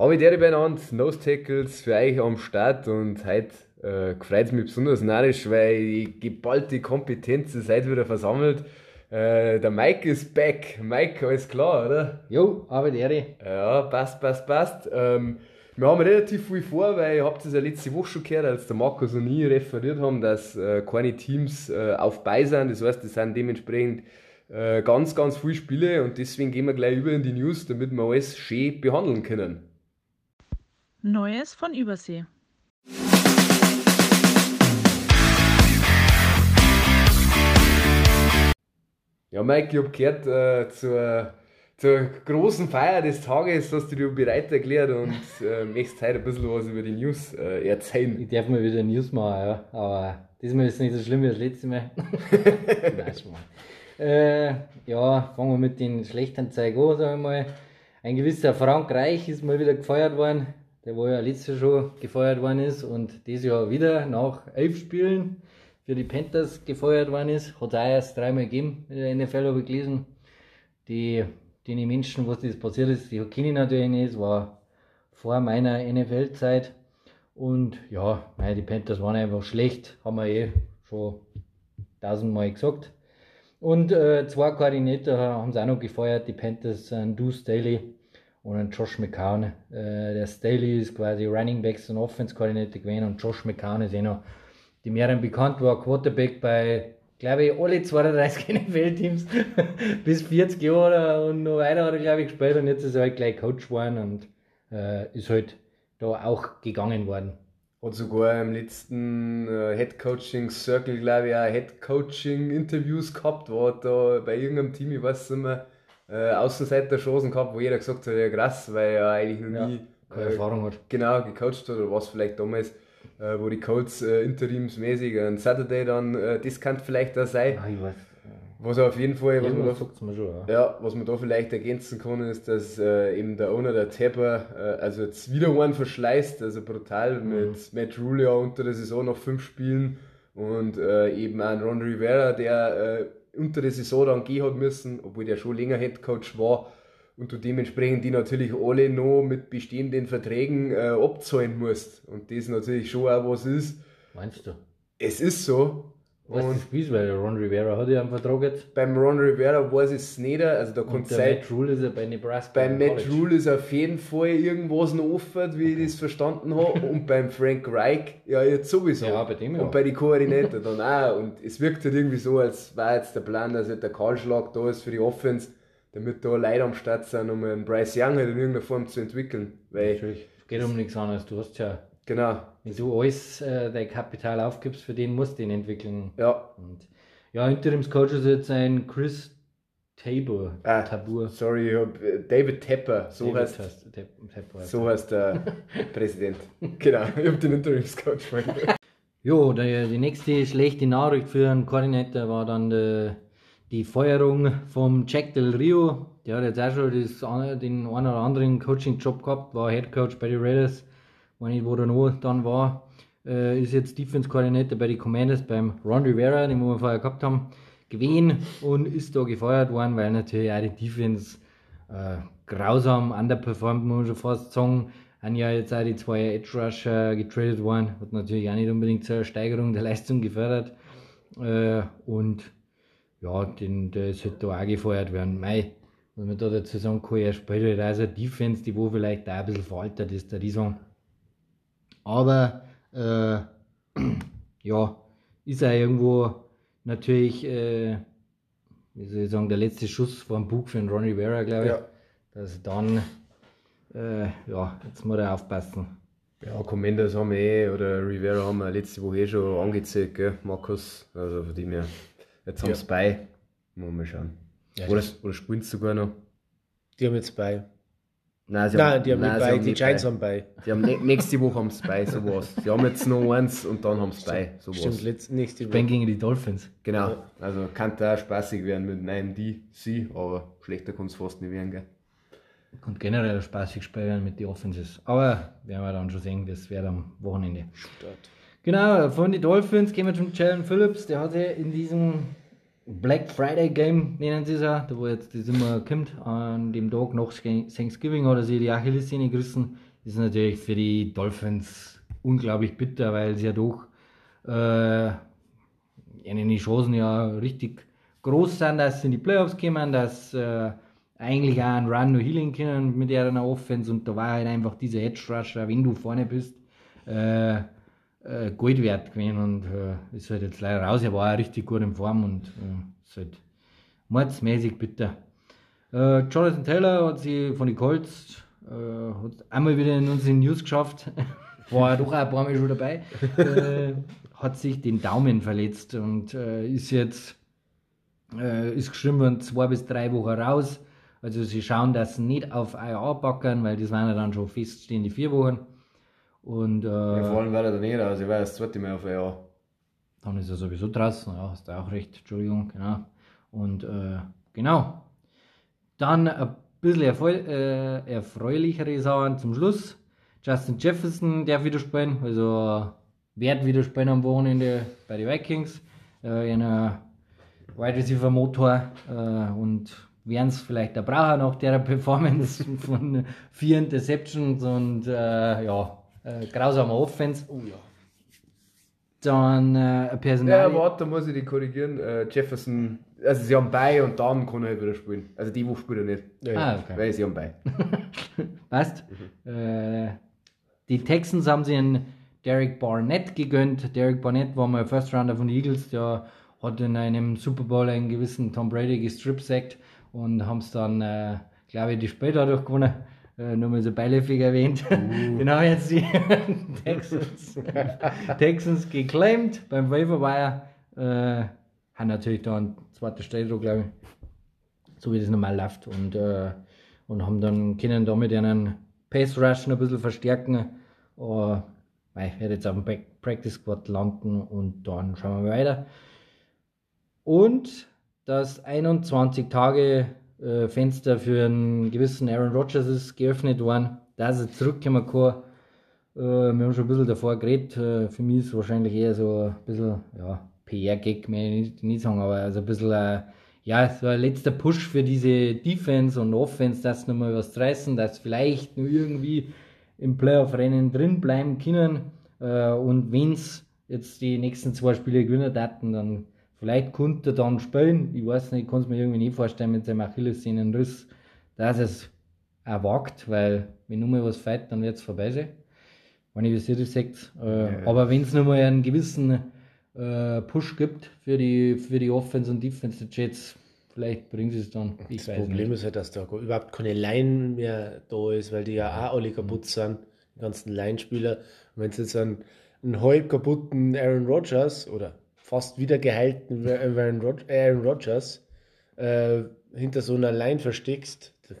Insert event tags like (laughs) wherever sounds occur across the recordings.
Dir benannt, Nose Tackles für euch am Start und heute äh, freut es mich besonders narrisch, weil die geballte Kompetenz ist heute wieder versammelt. Äh, der Mike ist back. Mike, alles klar, oder? Jo, aber Ehre. Ja, passt, passt, passt. Ähm, wir haben relativ viel vor, weil ihr habt es ja letzte Woche schon gehört, als der Markus und ich referiert haben, dass äh, keine Teams äh, auf bei sind. Das heißt, es sind dementsprechend äh, ganz, ganz viele Spiele und deswegen gehen wir gleich über in die News, damit wir alles schön behandeln können. Neues von Übersee. Ja, Mike, ich habe gehört, äh, zur, zur großen Feier des Tages hast du dich bereit erklärt und (laughs) äh, möchtest heute ein bisschen was über die News äh, erzählen. Ich darf mal wieder News machen, ja. Aber diesmal ist es nicht so schlimm wie das letzte Mal. (laughs) Nein, schon mal. Äh, ja, fangen wir mit den schlechten Zeigen an, sagen wir mal. Ein gewisser Frank Reich ist mal wieder gefeuert worden der wo ja letztes Jahr schon gefeuert worden ist und dieses Jahr wieder nach elf Spielen für die Panthers gefeuert worden ist. Hat es auch erst dreimal gegeben in der NFL, habe ich gelesen. Die, die Menschen, wo das passiert ist, die kenne ich natürlich nicht, war vor meiner NFL-Zeit. Und ja, die Panthers waren einfach schlecht, haben wir eh schon tausendmal gesagt. Und äh, zwei Koordinator haben sie auch noch gefeuert, die Panthers sind Deuce Daly und ein Josh McCown. Äh, der Staley ist quasi Running Backs und Offense Koordinator gewesen und Josh McCown ist eh noch die mehreren bekannt war, Quarterback bei, glaube ich, alle 32 (laughs) NFL-Teams (laughs) bis 40 Jahre und noch weiter hat er, glaube ich, gespielt und jetzt ist er halt gleich Coach geworden und äh, ist halt da auch gegangen worden. Hat sogar im letzten äh, Head Coaching Circle, glaube ich, auch Head Coaching Interviews gehabt, war da bei irgendeinem Team, ich weiß nicht mehr, äh, Außenseiter-Chancen gehabt, wo jeder gesagt hat, ja krass, weil er eigentlich noch nie keine äh, Erfahrung hat. Genau, gecoacht hat oder was vielleicht damals, äh, wo die Colts äh, interimsmäßig ein Saturday dann, äh, das kann vielleicht auch sein. Ah, ich weiß. Was auf jeden Fall, was man, da, schon, ja. ja. was man da vielleicht ergänzen kann, ist, dass äh, eben der Owner, der Tapper, äh, also jetzt wieder einen verschleißt, also brutal mhm. mit Matt Rule ja unter der Saison noch fünf Spielen und äh, eben ein Ron Rivera, der äh, unter der Saison dann gehen hat müssen, obwohl der schon länger Headcoach war und du dementsprechend die natürlich alle noch mit bestehenden Verträgen äh, abzahlen musst. Und das natürlich schon auch was ist. Meinst du? Es ist so. Was und ist das, weil Ron Rivera hat ja einen Vertrag jetzt. Beim Ron Rivera weiß ich es nicht, also da kann der Matt Rule ist ja bei Nebraska. Beim Matt Rule ist auf jeden Fall irgendwas noch offen, wie okay. ich das verstanden habe. und beim Frank Reich ja jetzt sowieso. Ja, bei dem ja. Und bei den Koordinaten dann auch. Und es wirkt halt irgendwie so, als war jetzt der Plan, dass halt der Kahlschlag da ist für die Offense, damit da Leute am Start sind, um einen Bryce Young halt in irgendeiner Form zu entwickeln. Weil Natürlich. Es geht um nichts anderes. Du hast ja Genau. Wenn du alles äh, dein Kapital aufgibst, für den musst du ihn entwickeln. Ja. Und ja, Interimscoach ist jetzt ein Chris Tabor. Ah, Tabur. Sorry, äh, David Tepper, so David heißt, heißt Tepper, so heißt der (laughs) Präsident. Genau, ich habe den Interimscoach Jo, die, die nächste schlechte Nachricht für einen Koordinator war dann die, die Feuerung vom Jack Del Rio. Der hat jetzt auch schon das, den einen oder anderen Coaching-Job gehabt, war Head Coach bei den Raiders wenn ich wo der noch dann war, äh, ist jetzt Defense Koordinator bei den Commanders beim Ron Rivera, den wir vorher gehabt haben, gewesen und ist da gefeuert worden, weil natürlich auch die Defense äh, grausam underperformt, muss man schon fast sagen. Haben ja jetzt auch die zwei Edge Rusher getradet worden, hat natürlich auch nicht unbedingt zur Steigerung der Leistung gefördert. Äh, und ja, den, der sollte da auch gefeuert werden. Mei, was man da dazu sagen kann, er spielt halt also Defense, die wo vielleicht auch ein bisschen veraltet ist, der Saison. Aber äh, (clears throat) ja, ist er irgendwo natürlich, äh, wie soll ich sagen, der letzte Schuss vom Bug für den Ronnie Vera, glaube ich. Ja. Dass dann, äh, ja, jetzt muss er aufpassen. Ja, Commanders haben wir eh, oder Rivera haben wir letzte Woche eh schon angezählt, gell, Markus. Also von dem her, jetzt haben ja. sie bei. Mal schauen. Ja, oder, oder spielen sie sogar noch? Die haben jetzt bei. Nein, nein haben, die haben nein, nicht bei, die Giants haben bei. Die haben nächste Woche haben sie bei, sowas. Sie haben jetzt noch eins und dann haben sie bei, sowas. Stimmt, letzt, nächste Woche. gegen die Dolphins. Genau, also kann da auch spaßig werden mit einem die, sie, aber schlechter kann es fast nicht werden, gell. Kann generell spaßig spielen mit den Offenses. Aber werden wir dann schon sehen, das wird am Wochenende. Start. Genau, von den Dolphins gehen wir zum Jalen Phillips. Der hatte in diesem Black Friday Game nennen sie es ja, da wo jetzt das immer kommt, an dem Tag nach Thanksgiving hat er sich die Achillessehne gerissen, ist natürlich für die Dolphins unglaublich bitter, weil sie ja doch äh, die Chancen ja richtig groß sind, dass sie in die Playoffs kommen, dass äh, eigentlich auch einen Run noch healing können mit ihrer Offense. Und da war halt einfach dieser Edge Rusher, wenn du vorne bist, äh, äh, Gold wert gewesen und äh, ist halt jetzt leider raus. Er war auch richtig gut in Form und äh, ist halt mordsmäßig bitter. Äh, Jonathan Taylor hat sie von den Colts äh, hat einmal wieder in unseren News geschafft, (laughs) war doch auch ein paar Mal schon dabei, äh, hat sich den Daumen verletzt und äh, ist jetzt ist geschrieben zwei bis drei Wochen raus. Also sie schauen das nicht auf IR packen, weil das waren ja dann schon feststehende vier Wochen. Und, äh, Ja, vor allem war er da nicht raus, ich war das zweite Mal auf ein Jahr. dann ist er sowieso draußen, ja, hast du auch recht, Entschuldigung, genau. Und äh, genau. Dann ein bisschen erfreu äh, erfreulichere Sachen zum Schluss. Justin Jefferson darf wieder spielen, also wird wieder spielen am Wochenende bei den Vikings. Äh, in einer Wide Receiver Motor äh, und werden es vielleicht der Braucher nach der Performance (laughs) von vier Interceptions und äh, ja, äh, grausamer Offense. Oh ja. Dann äh, ein Personal. Ja, warte, da muss ich dich korrigieren. Äh, Jefferson, also sie haben bei und dann kann er halt wieder spielen. Also die Woche spielt er nicht. Ah, okay. Weil sie haben bei. (laughs) Passt. Äh, die Texans haben sie einen Derek Barnett gegönnt. Derek Barnett war mal First Rounder von den Eagles. Der hat in einem Super Bowl einen gewissen Tom Brady gestripsackt und haben es dann, äh, glaube ich, die später dadurch gewonnen. Äh, nur mal so beiläufig erwähnt. (laughs) Den haben jetzt die (laughs) Texans, Texans geclaimed beim Waiver Wire. Äh, haben natürlich da einen zweiten Stelle, glaube ich so wie das normal läuft und, äh, und haben dann können damit einen Pace Rush noch ein bisschen verstärken. Uh, ich werde jetzt auf dem Prac- Practice Squad landen und dann schauen wir weiter. Und das 21 Tage äh, Fenster für einen gewissen Aaron Rodgers ist geöffnet worden, dass er zurückkommen kann. Äh, wir haben schon ein bisschen davor geredet. Äh, für mich ist es wahrscheinlich eher so ein bisschen, ja, PR-Gag, mehr nicht, nicht sagen, aber also ein bisschen, äh, ja, so ein letzter Push für diese Defense und Offense, dass sie nochmal was reißen, dass vielleicht nur irgendwie im Playoff-Rennen drin bleiben können. Und wenn es jetzt die nächsten zwei Spiele gewinnen daten, dann vielleicht könnte er dann spielen. Ich weiß nicht, ich kann es mir irgendwie nicht vorstellen mit seinem Achillessehnenriss, dass es auch wagt, weil wenn nur mal was fällt, dann wird es vorbei sein. Wenn ich das richtig seht. Äh, Aber wenn es nochmal einen gewissen äh, Push gibt für die, für die Offense und Defense der Jets, vielleicht bringen sie es dann. Ich Das Problem ist halt, dass da überhaupt keine Line mehr da ist, weil die ja auch alle kaputt sind, die ganzen Line-Spieler. Und wenn du jetzt einen, einen halb kaputten Aaron Rodgers oder fast wieder geheilten Aaron, Rod Aaron Rodgers äh, hinter so einer Line versteckst, da,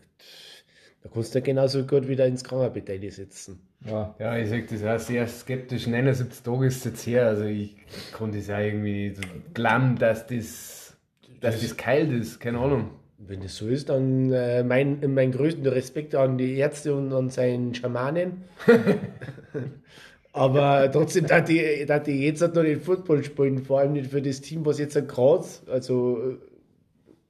da kannst du ja genauso gut wieder ins Krankenbett sitzen. Ja, Ja, ich sag das auch sehr skeptisch. 79 Tage ist es jetzt her. Also ich kann das auch irgendwie glauben, dass das, dass das kalt ist. Keine Ahnung. Wenn das so ist, dann äh, mein, mein größten Respekt an die Ärzte und an seinen Schamanen. (laughs) Aber trotzdem, dass die, die jetzt halt noch den Football spielen, vor allem nicht für das Team, was jetzt gerade also äh,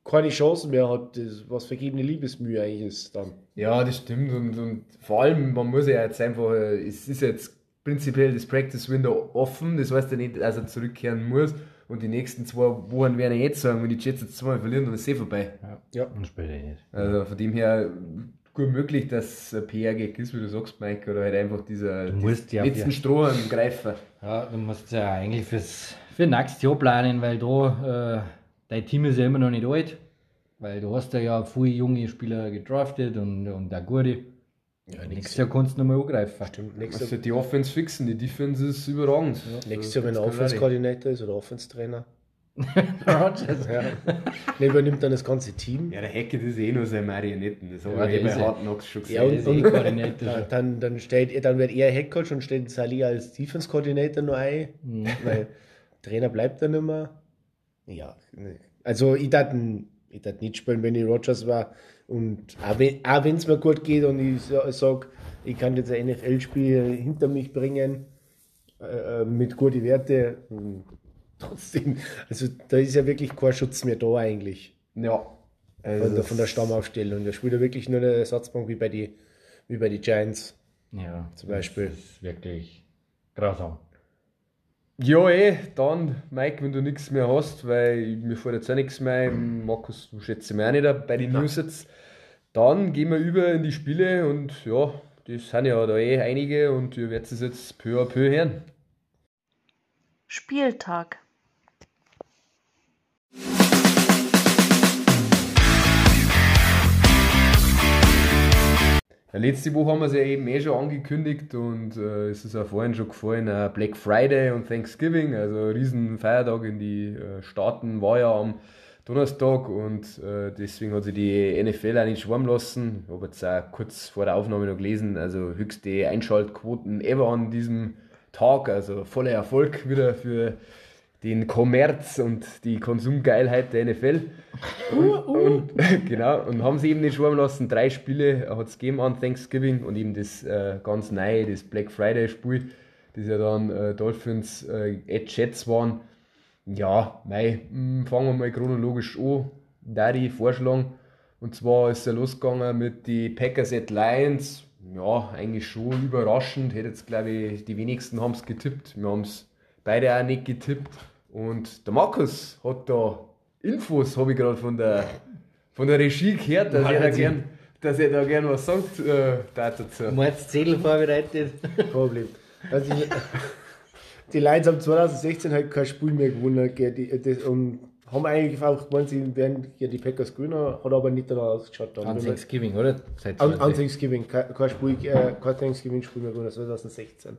keine Chancen mehr hat, das, was vergebene Liebesmühe eigentlich ist dann. Ja, das stimmt. Und, und vor allem, man muss ja jetzt einfach, äh, es ist jetzt prinzipiell das Practice Window offen. Das heißt ja nicht, dass er zurückkehren muss. Und die nächsten zwei Wochen werden ja jetzt sagen, wenn die Jets jetzt zweimal verlieren, dann ist es eh vorbei. Ja. und später nicht. Also von dem her gut möglich, dass ein PR-Gag ist, wie du sagst, Mike, oder halt einfach dieser ja letzten für- Strohhalm greifen. Ja, du musst ja eigentlich fürs, für nächstes Jahr planen, weil da, äh, dein Team ist ja immer noch nicht alt. Weil du hast ja, ja viele junge Spieler gedraftet und, und auch gute. Ja, Nächstes Jahr kannst du nochmal angreifen. Stimmt, nächstes Also Jahr, die Offense fixen, die Defense ist überragend. nächstes Jahr wenn er Das kann Offense sein. Koordinator ist oder Offense Trainer, (laughs) Rodgers. ja. Dann übernimmt dann das ganze Team. Ja, der Hackett ist eh nur seine Marionetten. Das haben Ja, wir eh der bei ja- Hard Knocks schon Ja, gesehen. Das ist eh Koordinator. Dann, dann, stellt, er- dann wird er Headcoach und stellt Sally als Defense Coordinator noch ein, weil Trainer bleibt dann immer. Ja, also ich darf ich darf nicht spielen, wenn ich Rogers war. Und auch wenn es mir gut geht und ich sage, ich kann jetzt ein NFL-Spiel hinter mich bringen äh, äh, mit guten Werten, hm, trotzdem, also da ist ja wirklich kein Schutz mehr da eigentlich ja. Also von der, von der Stammaufstellung. Da spielt er wirklich nur eine Ersatzbank wie bei die wie bei die Giants. Ja, Zum Beispiel. Das ist wirklich grausam. Ja, eh, dann, Mike, wenn du nichts mehr hast, weil mir fällt jetzt auch nichts mehr. Markus, du schätzt mich auch nicht bei den News jetzt. Dann gehen wir über in die Spiele und ja, das sind ja da eh einige und ihr werdet es jetzt peu à peu hören. Spieltag. Ja, letzte Woche haben wir es ja eben eh schon angekündigt und äh, es ist auch vorhin schon gefallen, äh, Black Friday und Thanksgiving, also riesen Feiertag in die äh, Staaten war ja am Donnerstag und äh, deswegen hat sich die NFL auch nicht schwarm lassen. Ich habe jetzt auch kurz vor der Aufnahme noch gelesen, also höchste Einschaltquoten ever an diesem Tag, also voller Erfolg wieder für den Kommerz und die Konsumgeilheit der NFL. Und, und, (laughs) genau, und haben sie eben nicht schwimmen lassen. Drei Spiele hat es gegeben an Thanksgiving und eben das äh, ganz neue, das Black Friday Spiel, das ja dann äh, Dolphins äh, at Jets waren. Ja, mei, mh, fangen wir mal chronologisch an. Da die vorschlagen. Und zwar ist er losgegangen mit die Packers at Lions. Ja, eigentlich schon überraschend. Hätte jetzt, glaube ich, die wenigsten haben es getippt. Wir haben es beide auch nicht getippt. Und der Markus hat da Infos, habe ich gerade von der, von der Regie gehört, dass er, da gern, dass er da gern was sagt äh, dazu. Mordszettel vorbereitet. Problem. Also die, die Lions haben 2016 halt kein Spiel mehr gewonnen die, das, und haben eigentlich auch gemeint, sie werden gegen die Packers gewinnen, hat aber nicht danach ausgeschaut. An Thanksgiving, oder? Seit An, an Thanksgiving, kein, kein, Spiel, äh, kein Thanksgiving-Spiel mehr gewonnen, 2016.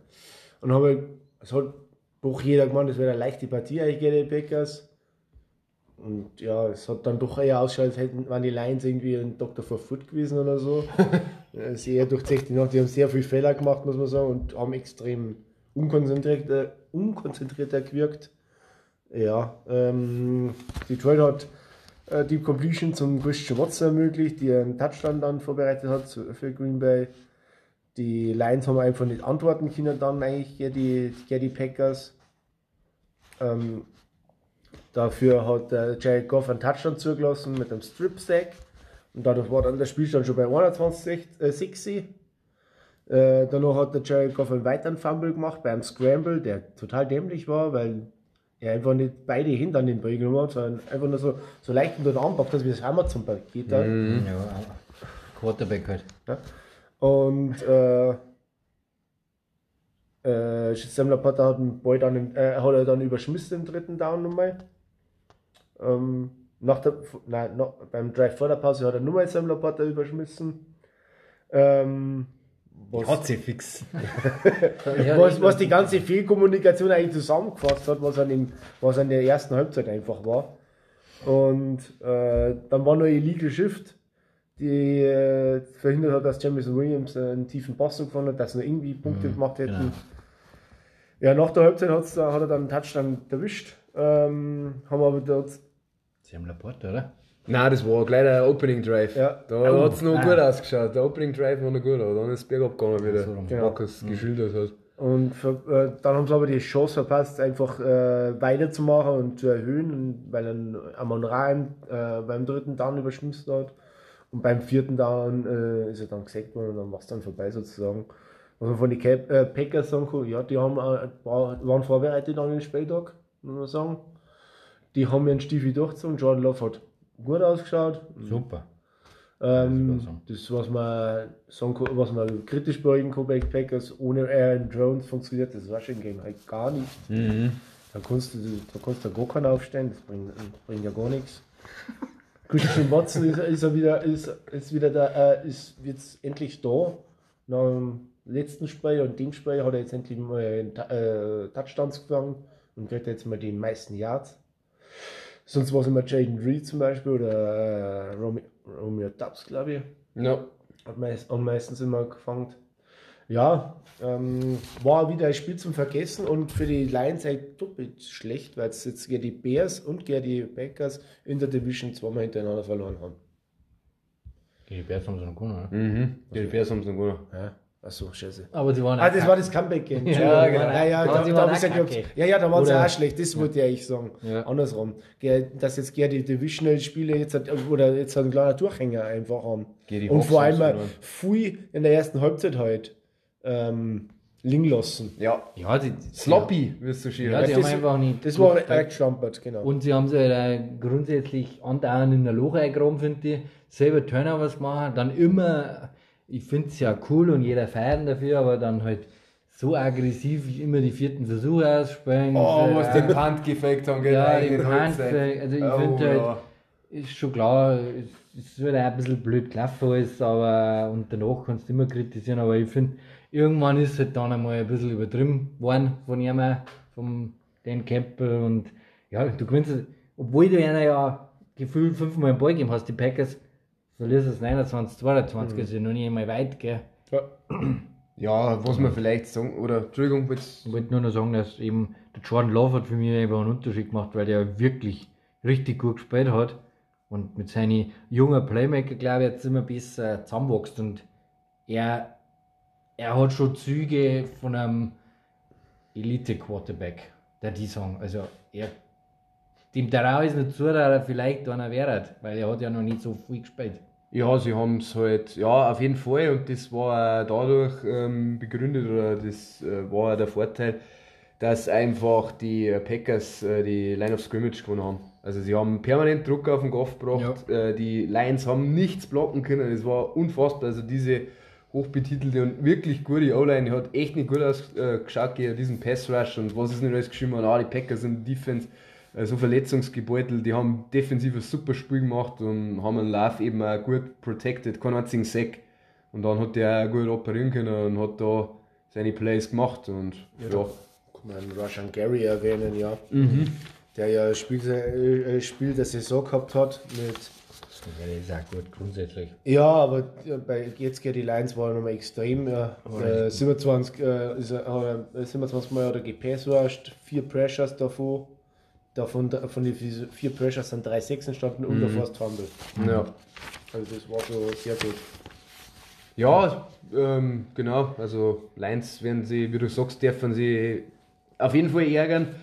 Und haben halt, es hat doch jeder gemeint, es wäre eine leichte Partie eigentlich gegen die Packers. Und ja, es hat dann doch eher ausgeschaut, als hätten waren die Lions irgendwie ein Dr. for Foot gewesen oder so. (laughs) Äh, sehr durchzecht die Nacht, die haben sehr viel Fehler gemacht, muss man sagen, und haben extrem unkonzentriert, äh, unkonzentrierter gewirkt. Ja, ähm, Detroit hat äh, die Completion zum Christian Watson ermöglicht, die einen Touchdown dann vorbereitet hat für Green Bay. Die Lions haben einfach nicht antworten können dann eigentlich gegen die, gegen die Packers. Ähm, dafür hat der Jared Goff einen Touchdown zugelassen mit einem Strip-Sack. Und dadurch war dann der Spielstand schon bei 21, äh, 60. Äh, danach hat der Jared Goff einen weiteren Fumble gemacht beim Scramble, der total dämlich war, weil er einfach nicht beide Hände an den Ball genommen hat, sondern einfach nur so, so leicht unter den Arm packt, dass wir das Hammer zum Paket hat. Ja, Quarterback halt. Ja. Und äh, äh, Sam Laporta hat den Ball dann, im- äh, hat er dann überschmissen im dritten Down nochmal. Ähm, nach der, nein, noch, beim Drive vor der Pause hat er nochmal Sam Laporta überschmissen. Ähm, was, sie fix. (laughs) was, was die ganze Fehlkommunikation eigentlich zusammengefasst hat, was an, dem, was an der ersten Halbzeit einfach war. Und äh, dann war noch Illegal Shift, die äh, verhindert hat, dass Jamison Williams äh, einen tiefen Pass gefunden hat, dass sie noch irgendwie Punkte gemacht hätten. genau. Ja, nach der Halbzeit hat's, hat er dann einen Touchdown erwischt. Ähm, haben aber dort Sie haben Laporte, oder? Nein, das war gleich der Opening Drive. Ja. Da Oh, hat es noch ah. gut ausgeschaut. Der Opening Drive war noch gut, aber dann ist es bergab gegangen, wie der So. Genau. Markus geschildert hat. Und ver, äh, dann haben sie aber die Chance verpasst, einfach äh, weiterzumachen und zu erhöhen, weil dann Amon Ra im, äh, beim dritten Down überschmissen hat. Und beim vierten Down äh, ist er dann gesackt worden und dann war es dann vorbei sozusagen. Was man von den Cap äh, Packers sagen kann, ja, die haben, war, waren vorbereitet an den Spieltag, muss man sagen. Die haben ihren Stiefel durchgezogen. Jordan Love hat gut ausgeschaut. Super. Ähm, das, was man, sagen kann, was man kritisch beäugen kann bei den Packers, ohne Aaron Jones funktioniert das Rushing Game halt gar nicht. Da kannst du, da kannst du gar keinen aufstellen, das bringt, bringt ja gar nichts. (laughs) Christian Watson ist, ist er wieder, ist, ist wieder da, äh, ist jetzt endlich da. Nach dem letzten Spiel und dem Spiel hat er jetzt endlich mal Ta- äh, Touchdowns gefangen und kriegt jetzt mal die meisten Yards. Sonst war es immer Jaden Reed zum Beispiel oder äh, Romeo, Romeo Dubs, glaube ich. Ja. Hat meist, am meistens immer gefangen. Ja, ähm, war wieder ein Spiel zum Vergessen und für die Lions halt doppelt schlecht, weil es jetzt gegen die Bears und gegen die Packers in der Division zweimal hintereinander verloren haben. Die Bears haben sie noch gewonnen, oder? Mhm. Die Bears haben es noch gewonnen. Ja, achso, scheiße. Aber die waren Ah, das war das Comeback-Game. (laughs) Ja, genau. Ja, ja, da, sie da ich kacke. ja, ja, da waren sie auch schlecht, das wollte ich eigentlich sagen. Ja. Andersrum. Dass jetzt gerne die Divisional-Spiele jetzt hat, oder jetzt hat ein kleiner Durchhänger einfach haben. Gegen Und vor allem sie viel in der ersten Halbzeit halt. Ähm, liegen lassen. Ja, Ja, die, sloppy, wirst du schön Ja, die haben das- einfach nicht. Das war schlampert, genau. Und sie haben sich halt grundsätzlich andauernd in der Loch eingraben, finde ich. Selber Turnovers gemacht, dann immer, ich finde es ja cool und jeder feiert dafür, aber dann halt so aggressiv immer die vierten Versuche ausspielen. Oh, Äh, was den Punt (laughs) gefaked haben, gell? Ja, den. Punt, also ich Oh, finde halt- ja. ist schon klar, es, es wird auch ein bisschen blöd gelaufen alles, aber und danach kannst du immer kritisieren, aber ich finde, irgendwann ist es halt dann einmal ein bisschen übertrieben worden von ihm, vom Dan Campbell und ja, du gewinnst, es- obwohl du einer ja gefühlt fünfmal einen Ball gegeben hast, die Packers, verlierst du es 29, 22, Mhm. ist ja noch nicht einmal weit, gell. Ja. Ja, was man vielleicht sagen, oder Entschuldigung, jetzt, Ich wollte nur noch sagen, dass eben der Jordan Love hat für mich einfach einen Unterschied gemacht, weil der wirklich richtig gut gespielt hat und mit seinen jungen Playmaker, glaube ich, jetzt immer besser zusammenwächst und er, er hat schon Züge von einem Elite-Quarterback, der die sagen. Also er, dem der ist nicht zu, dass er vielleicht einer wäre, weil er hat ja noch nicht so viel gespielt. ja, sie haben es halt, ja, auf jeden Fall und das war dadurch ähm, begründet oder das äh, war der Vorteil, dass einfach die Packers äh, die Line of Scrimmage gewonnen haben. Also sie haben permanent Druck auf den Kopf gebracht, äh, die Lions haben nichts blocken können, es war unfassbar, also diese hochbetitelte und wirklich gute O-Line, die hat echt nicht gut ausgeschaut gegen diesen Pass Rush und was ist nicht alles geschrieben, ah, die Packers sind Defense äh, so verletzungsgebeutelt, die haben defensiv ein super Spiel gemacht und haben einen Lauf eben auch gut protected, keinen einzigen Sack. Und dann hat der auch gut operieren können und hat da seine Plays gemacht und ja, Kann man Rashan Gary erwähnen, ja. Mhm. Der ja ein Spiel, äh, Spiel der Saison gehabt hat mit Ja, der ist auch gut grundsätzlich. Ja, aber ja, bei jetzt gegen die Lions war nochmal extrem. Ja. Äh, 27, äh, ist er, er 27 Mal hat er gepassrushed, vier Pressures davon. Davon von den vier Pressures sind drei Sechs entstanden und der Fast Fumble. ja. Also das war schon sehr gut. Ja, ähm, genau. Also Lions werden sie, wie du sagst, dürfen sie auf jeden Fall ärgern.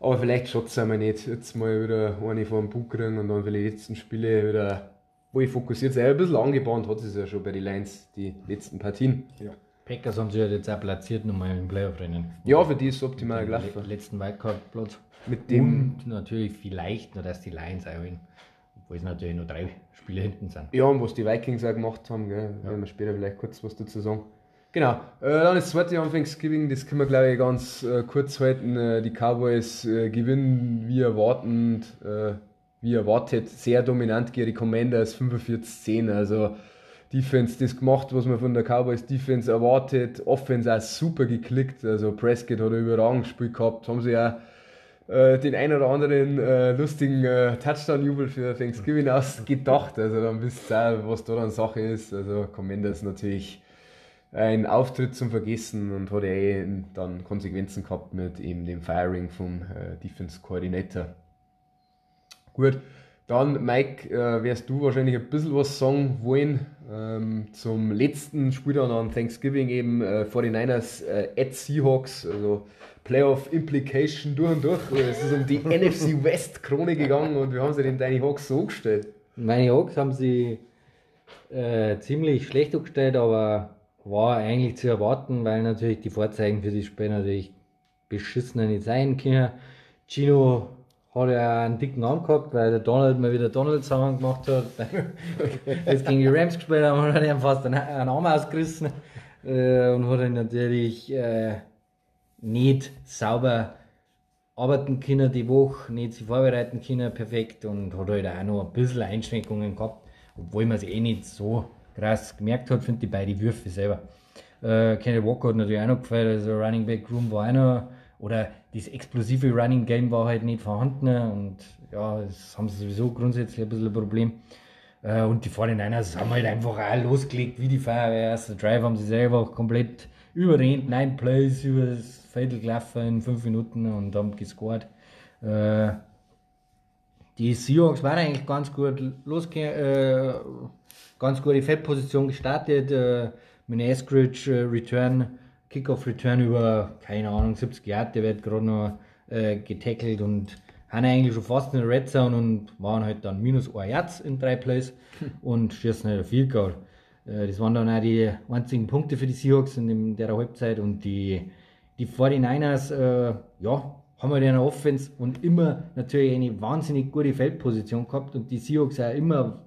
Aber vielleicht schaut es einmal nicht. Jetzt mal wieder eine vor dem Bug kriegen und dann für die letzten Spiele wieder wo ich fokussiert sein. Ein bisschen angebahnt hat es ja schon bei den Lions, die letzten Partien. Packers haben sich halt jetzt auch platziert nochmal im Playoff-Rennen. Ja, für die ist es optimal gelaufen. le- letzten Wildcard-Platz. Mit dem, Und natürlich vielleicht noch, dass die Lions einholen. Obwohl es natürlich nur drei Spiele hinten sind. ja, und was die Vikings auch gemacht haben, gell, werden wir später vielleicht kurz was dazu sagen. Genau, äh, dann das zweite am Thanksgiving, das können wir glaube ich ganz äh, kurz halten. Äh, die Cowboys äh, gewinnen wie erwartend, äh, wie erwartet, sehr dominant gegen die Commanders 45-10. Also Defense das gemacht, was man von der Cowboys Defense erwartet. Offense auch super geklickt. Also Prescott hat ein überragendes Spiel gehabt. Haben sie ja äh, den ein oder anderen lustigen Touchdown-Jubel für Thanksgiving (laughs) ausgedacht. Also dann wisst ihr auch, was da dann Sache ist. Also Commanders natürlich ein Auftritt zum Vergessen und hat ja eh dann Konsequenzen gehabt mit eben dem Firing vom äh, Defense Coordinator. Gut, dann Mike, äh, wirst du wahrscheinlich ein bisschen was sagen wollen ähm, zum letzten Spiel dann an Thanksgiving eben äh, 49ers äh, at Seahawks, also Playoff Implication durch und durch. Es ist um die (laughs) NFC West Krone gegangen und wir haben sie den deine Hawks so gestellt. Meine Hawks haben sie äh, ziemlich schlecht aufgestellt, aber war eigentlich zu erwarten, weil natürlich die Vorzeichen für die Spiele natürlich beschissener nicht sein können. Gino hat ja einen dicken Arm gehabt, weil der Donald mal wieder Donald Sound gemacht hat. (laughs) Jetzt gegen die Rams gespielt haben, hat er ihm fast einen, einen Arm ausgerissen äh, und hat ihn natürlich äh, nicht sauber arbeiten können die Woche, nicht sich vorbereiten können perfekt und hat halt auch noch ein bisschen Einschränkungen gehabt, obwohl man es eh nicht so krass gemerkt hat, finde ich bei den Würfen selber. Äh, Kenny Walker hat natürlich auch noch gefällt, also Running Back Room war noch, oder das explosive Running Game war halt nicht vorhanden und ja, das haben sie sowieso grundsätzlich ein bisschen ein Problem. Äh, und die 49ers haben halt einfach auch losgelegt wie die Feuerwehr. Erster Drive haben sie selber auch komplett überrennt, nine Plays über das Feld gelaufen in fünf Minuten und haben gescored. Äh, die Seahawks waren eigentlich ganz gut losge äh, ganz gute Feldposition gestartet. Äh, mit Eskridge äh, Return, Kickoff Return über, keine Ahnung, 70 Yard, der wird gerade noch äh, getackelt und haben eigentlich schon fast in der Red Zone und waren halt dann minus 1 Yards in drei Plays (laughs) und schießen halt ein Field Goal. Äh, das waren dann auch die einzigen Punkte für die Seahawks in der Halbzeit und die, die 49ers, äh, ja, haben wir in der Offense und immer natürlich eine wahnsinnig gute Feldposition gehabt und die Seahawks auch immer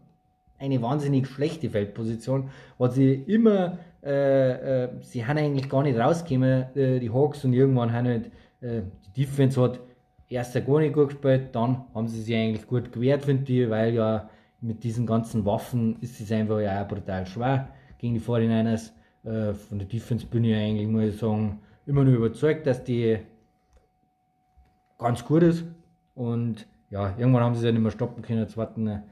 eine wahnsinnig schlechte Feldposition, weil sie immer, äh, äh, sie haben eigentlich gar nicht rausgekommen, äh, die Hawks, und irgendwann haben halt, äh, die Defense hat erst gar nicht gut gespielt, dann haben sie sich eigentlich gut gewehrt, finde ich, weil ja mit diesen ganzen Waffen ist es einfach ja auch brutal schwer gegen die 49ers. Äh, von der Defense bin ich eigentlich, muss ich sagen, immer nur überzeugt, dass die ganz gut ist. Und ja, irgendwann haben sie es ja nicht mehr stoppen können. Zweiten,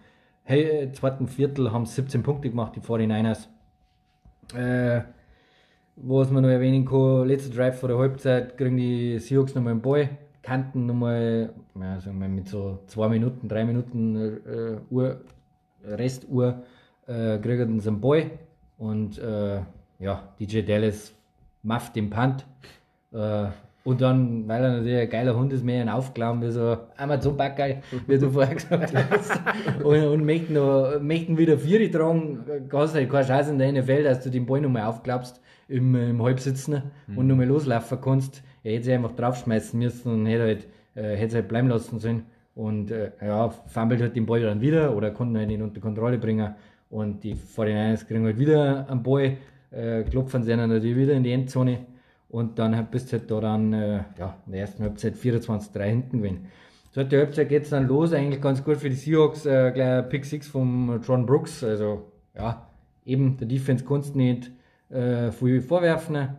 hey, zweiten Viertel haben sie 17 Punkte gemacht, die 49ers. Äh, was man noch erwähnen kann, letzter Drive vor der Halbzeit kriegen die Seahawks nochmal einen Ball, Kanten nochmal, ja, sagen wir mit so zwei Minuten, drei Minuten äh, Uhr, Restuhr, äh, kriegen sie einen Ball und äh, ja, DJ Dallas macht den Punt. Äh, und dann, weil er natürlich ein geiler Hund ist, mehr ein Aufklauen wie so Amazon-Backerl, wie du vorher gesagt hast. und, und möchten, noch, möchten wieder Vieri tragen, hast halt keine Chance in der NFL, dass du den Ball nochmal aufklappst im, im Halbsitzen mhm. und nochmal loslaufen kannst. Er hätte sich einfach draufschmeißen müssen und hätte halt, äh, hätte halt bleiben lassen sollen. Und äh, ja, fummelt halt den Ball dann wieder oder konnten halt ihn unter Kontrolle bringen. Und die 49ers kriegen halt wieder einen Ball, äh, klopfen sie dann natürlich wieder in die Endzone und dann bist du halt da dann äh, ja, in der ersten Halbzeit 24-3 hinten gewesen. So die Halbzeit geht es dann los, eigentlich ganz gut für die Seahawks, äh, gleich Pick 6 von John Brooks, also ja, eben der Defense kannst nicht äh, viel vorwerfen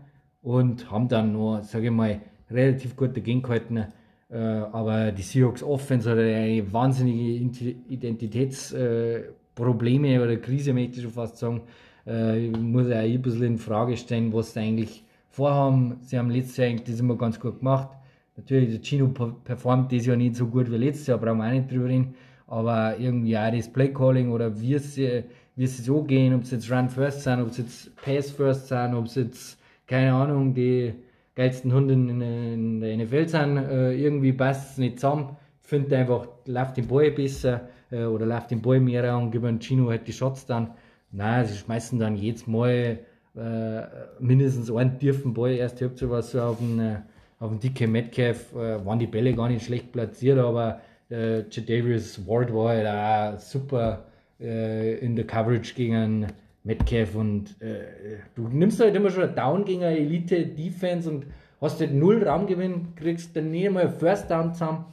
und haben dann nur, sage ich mal, relativ gut dagegen gehalten. Äh, aber die Seahawks Offense hat eine wahnsinnige Identitätsprobleme äh, oder Krise, möchte ich schon fast sagen. Äh, ich muss ja ein bisschen in Frage stellen, was da eigentlich vorhaben. Sie haben letztes Jahr eigentlich das immer ganz gut gemacht. Natürlich, der Gino performt das Jahr nicht so gut wie letztes Jahr, brauchen wir auch nicht drüber reden. Aber irgendwie auch das Playcalling oder wie sie, wie sie so gehen, ob es jetzt Run First sind, ob es jetzt Pass First sind, ob es jetzt, keine Ahnung, die geilsten Hunde in, der NFL sind, äh, irgendwie passt es nicht zusammen. Finde einfach, läuft den Ball besser äh, oder läuft den Ball mehr und gibt Gino halt die Shots dann. Nein, sie schmeißen dann jedes Mal äh, mindestens einen tiefen Ball. Erst habt ihr was so auf den, äh, auf DK Metcalf, äh, waren die Bälle gar nicht schlecht platziert, aber äh, Jadavius Ward war halt auch super äh, in der Coverage gegen Metcalf und äh, du nimmst halt immer schon einen Down gegen eine Elite-Defense und hast halt null Raumgewinn, kriegst dann nicht einmal First Down zusammen,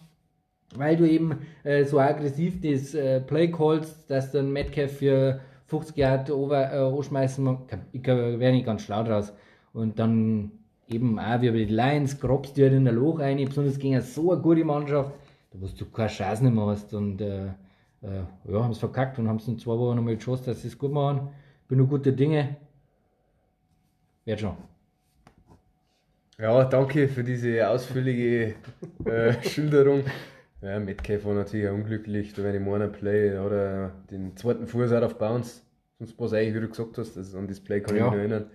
weil du eben so aggressiv das Play callst, dass dann Metcalf für 50 Yard over, äh, anschmeißen, ich wäre nicht ganz schlau draus. Und dann eben auch wie bei den Lions, grobst du halt in der Loch rein, besonders gegen so eine gute Mannschaft, da wo du keine Chance mehr hast. Und äh, äh, ja, haben es verkackt und haben es in zwei Wochen nochmal geschossen, dass sie es gut machen. Bin nur gute Dinge. Wird schon. Ja, danke für diese ausführliche äh, (laughs) Schilderung. Ja, Metcalf war natürlich auch unglücklich, da wenn ich meiner Play oder den zweiten Fuß out auf Bounce. Sonst was eigentlich, wie du gesagt hast, das an das Play kann ich mich erinnern.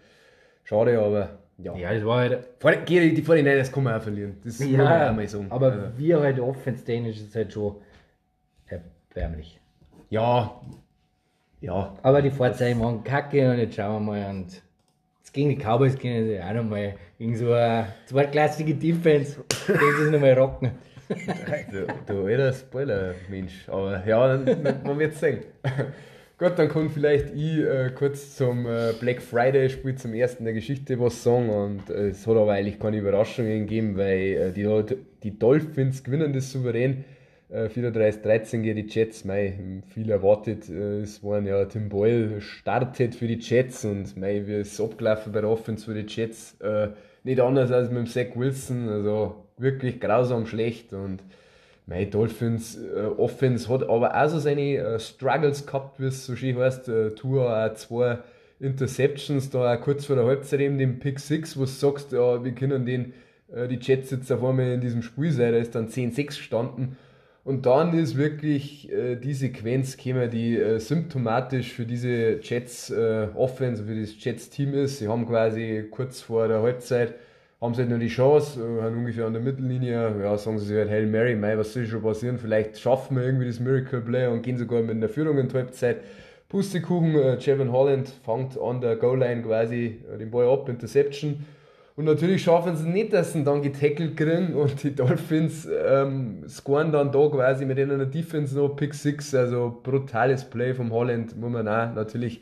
Schade, aber ja. Ja, das war halt. Vor, die 49ers kann man auch verlieren. Das ja, muss man auch mal sagen. Aber also. wir halt offense-technisch ist halt schon erbärmlich. Ja. Ja. Aber die Fahrzeuge machen kacke und jetzt schauen wir mal und jetzt gegen die Cowboys können sie auch nochmal gegen so eine zweitklassige Defense, (laughs) können sie es nochmal rocken du, du alter Spoiler-Mensch. Aber ja, man wird sehen. (laughs) Gut, dann kann vielleicht ich äh, kurz zum äh, Black Friday-Spiel zum ersten der Geschichte was sagen. Und äh, es hat aber eigentlich keine Überraschungen gegeben, weil äh, die, die Dolphins gewinnen das souverän. 34-13 äh, gegen die Jets. Mei, viel erwartet. Äh, es waren ja Tim Boyle startet für die Jets und mei, wie es abgelaufen bei der Offense für die Jets. nicht anders als mit dem Zach Wilson. Also wirklich grausam schlecht und mein Dolphins äh, Offense hat aber auch so seine äh, Struggles gehabt, wie es so schön heißt. Äh, Tour auch zwei Interceptions, da kurz vor der Halbzeit eben den Pick 6, wo du sagst, ja, wir können den, äh, die Jets jetzt auf einmal in diesem Spiel sein, da ist dann 10-6 gestanden. Und dann ist wirklich äh, die Sequenz gekommen, die äh, symptomatisch für diese Jets äh, Offense, für das Jets Team ist. Sie haben quasi kurz vor der Halbzeit haben sie halt nur die Chance, äh, haben ungefähr an der Mittellinie, ja, sagen sie sich halt, Hail Mary, mei, was soll schon passieren, vielleicht schaffen wir irgendwie das Miracle Play und gehen sogar mit einer Führung in der Halbzeit. Pustekuchen, äh, Jevon Holland fängt an der Goal-Line quasi äh, den Ball ab, Interception. Und natürlich schaffen sie nicht, dass sie dann getackelt kriegen und die Dolphins ähm, scoren dann da quasi mit einer Defense noch Pick 6, also brutales Play vom Holland, muss man auch natürlich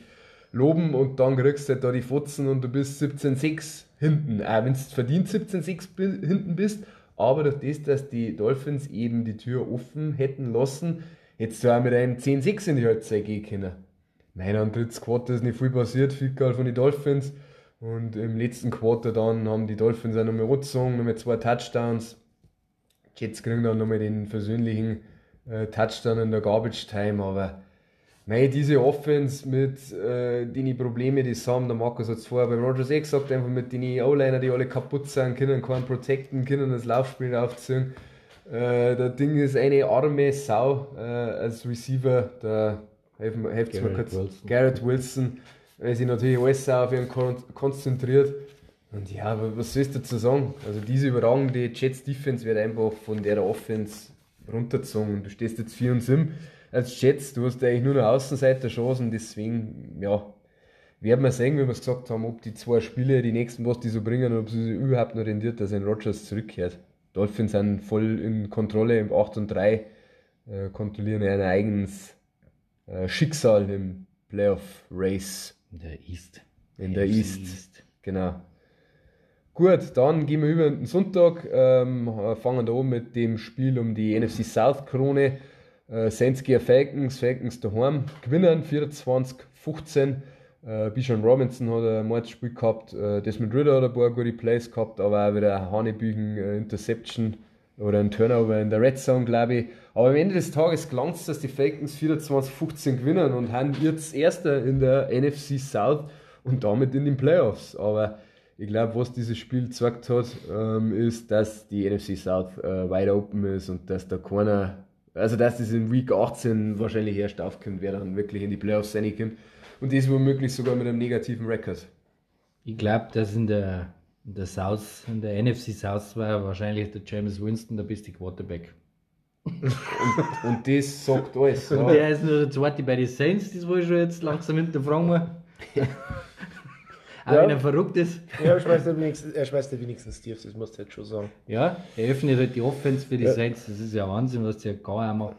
loben und dann kriegst du halt da die Fotzen und du bist 17-6 hinten, auch wenn du verdient 17-6 hinten bist, aber durch das, dass die Dolphins eben die Tür offen hätten lassen, hättest du auch mit einem 10-6 in die Halbzeit gehen können. Nein, am dritten Quarter ist nicht viel passiert, viel von den Dolphins. Und im letzten Quarter dann haben die Dolphins auch nochmal angezogen, nochmal zwei Touchdowns. Jets kriegen dann nochmal den versöhnlichen äh, Touchdown in der Garbage Time, aber nein, diese Offense mit äh, den Problemen, die sie haben, der Markus hat es vorher bei Rogers eh gesagt, einfach mit den O-Liner, die alle kaputt sind, können keinen protecten, können das Laufspiel aufziehen. Äh, der Ding ist eine arme Sau äh, als Receiver, der helft mir kurz, Wilson. Garrett Wilson weil sich natürlich alles auf ihn konzentriert. Und ja, was sollst du dazu sagen? Also diese überragende Jets Defense wird einfach von der Offense runtergezogen. Du stehst jetzt 4 und 7 als Jets, du hast eigentlich nur noch Außenseiter-Chancen, deswegen, ja, werden wir sehen, wie wir es gesagt haben, ob die zwei Spiele, die nächsten, was die so bringen, ob sie überhaupt noch rendiert, dass ein Rogers zurückkehrt. Dolphins sind voll in Kontrolle im 8 und 3, äh, kontrollieren ein eigenes äh, Schicksal im Playoff Race. In der East. In der East. East. Genau. Gut, dann gehen wir über den Sonntag, ähm, fangen da an mit dem Spiel um die NFC South Krone. Äh, gegen Falcons, Falcons daheim, gewinnen 24-15. Äh, Bijan Robinson hat ein Mordspiel gehabt, äh, Desmond Ritter hat ein paar gute Plays gehabt, aber auch wieder ein Hanebügen äh, Interception oder ein Turnover in der Red Zone, glaube ich. Aber am Ende des Tages gelangt es, dass die Falcons 24-15 gewinnen und haben jetzt Erster in der NFC South und damit in den Playoffs. Aber ich glaube, was dieses Spiel gezeigt hat, ähm, ist, dass die NFC South äh, wide open ist und dass da keiner, also dass das in Week 18 wahrscheinlich erst aufkommt, wer dann wirklich in die Playoffs reinkommt. Und das womöglich sogar mit einem negativen Rekord. Ich glaube, dass in der, in der South, in der NFC South war wahrscheinlich der James Winston der beste Quarterback und, und das sagt alles. Ja. Der ist nur der zweite bei den Saints, das wollte ich schon jetzt langsam hinterfragen muss. (laughs) Auch ja. wenn er verrückt ist. Ja, ich weiß wenigstens, er weiß wenigstens Steve, das musst du jetzt schon sagen. Ja, er öffnet halt die Offense für die ja. Saints, das ist ja Wahnsinn, was der gar macht.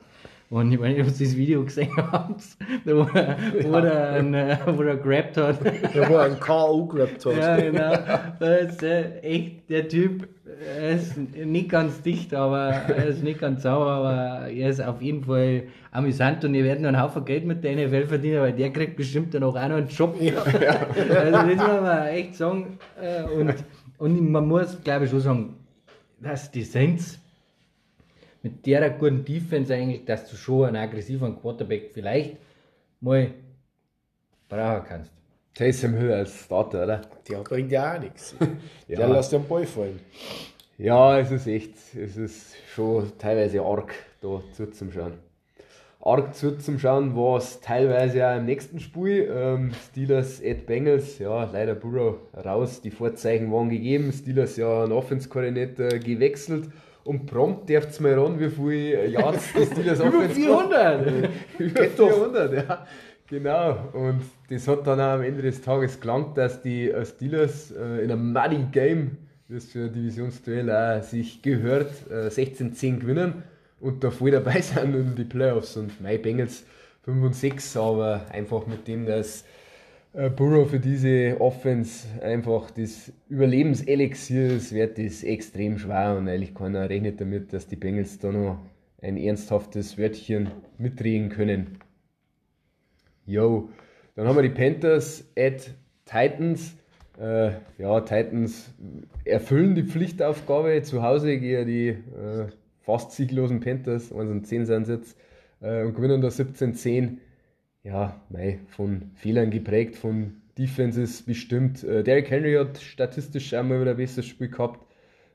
Und ich meine, ich habe das Video gesehen, (laughs) wo, wo, ja. er einen, äh, wo er grabbed hat. Ja, wo er einen K.O. grabbed hat. Ja, genau. Das ist äh, echt, der Typ, er ist nicht ganz dicht, aber er ist nicht ganz sauer, aber er ist auf jeden Fall amüsant und ihr werdet noch einen Haufen Geld mit der NFL verdienen, weil der kriegt bestimmt dann auch, auch noch einen Job. Ja, ja. Also das muss man echt sagen. Äh, und, und man muss, glaube ich, schon sagen, dass die Saints mit der guten Defense eigentlich, dass du schon einen aggressiven Quarterback vielleicht mal brauchen kannst. Taysom Hill als Starter, oder? Der bringt ja auch nichts. (laughs) ja. Der lässt den Ball fallen. Ja, es ist echt, es ist schon teilweise arg da zuzuschauen. Arg zuzuschauen war es teilweise auch im nächsten Spiel. Ähm, Steelers at Bengals, ja, leider Burrow raus, die Vorzeichen waren gegeben. Steelers ja einen Offense-Koordinator gewechselt und prompt darf es mal ran, wie viele Yards die Steelers (laughs) Über 400! (laughs) Über 400, ja. Genau. Und das hat dann auch am Ende des Tages gelangt, dass die äh, Steelers äh, in einem Muddy Game, das für ein Divisionsduell auch sich gehört, äh, 16-10 gewinnen und da voll dabei (laughs) sind in die Playoffs. Und mein Bengals 5 und 6, aber einfach mit dem, dass äh, Burrow für diese Offense einfach das Überlebenselixier ist, wird das extrem schwer und eigentlich keiner rechnet damit, dass die Bengals da noch ein ernsthaftes Wörtchen mitreden können. Yo, dann haben wir die Panthers at Titans. Äh, ja, Titans erfüllen die Pflichtaufgabe zu Hause gegen die äh, fast sieglosen Panthers, also 10 sind jetzt, äh, und gewinnen da 17-10 ja, mei, von Fehlern geprägt, von Defenses bestimmt. Äh, Derrick Henry hat statistisch einmal wieder ein besseres Spiel gehabt,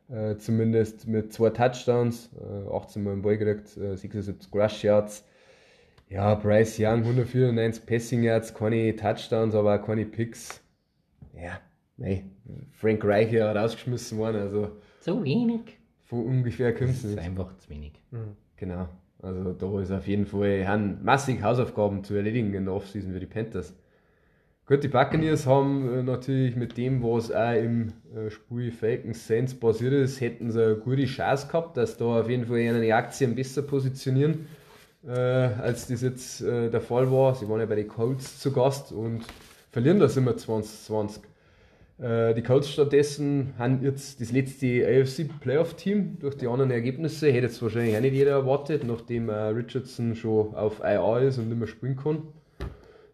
äh, zumindest mit zwei Touchdowns, äh, 18 Mal im Ball gekriegt, äh, 76 Rush Yards. Ja, Bryce Young 194 Passing Yards, keine Touchdowns, aber auch keine Picks. Ja, mei, Frank Reich ja rausgeschmissen worden, also. So wenig. Von ungefähr kommt es. Das ist einfach zu wenig. Mhm. Genau. Also da ist auf jeden Fall haben massig Hausaufgaben zu erledigen in der Offseason für die Panthers. Gut, die Buccaneers haben äh, natürlich mit dem, was auch im äh, Spiel Falcons Saints passiert ist, hätten sie eine gute Chance gehabt, dass da auf jeden Fall ihre Aktien besser positionieren, äh, als das jetzt äh, der Fall war. Sie waren ja bei den Colts zu Gast und verlieren das immer 2020. Äh, die Colts stattdessen haben jetzt das letzte AFC Playoff Team durch die anderen Ergebnisse. Hätte jetzt wahrscheinlich auch nicht jeder erwartet, nachdem äh, Richardson schon auf IA ist und nicht mehr spielen kann.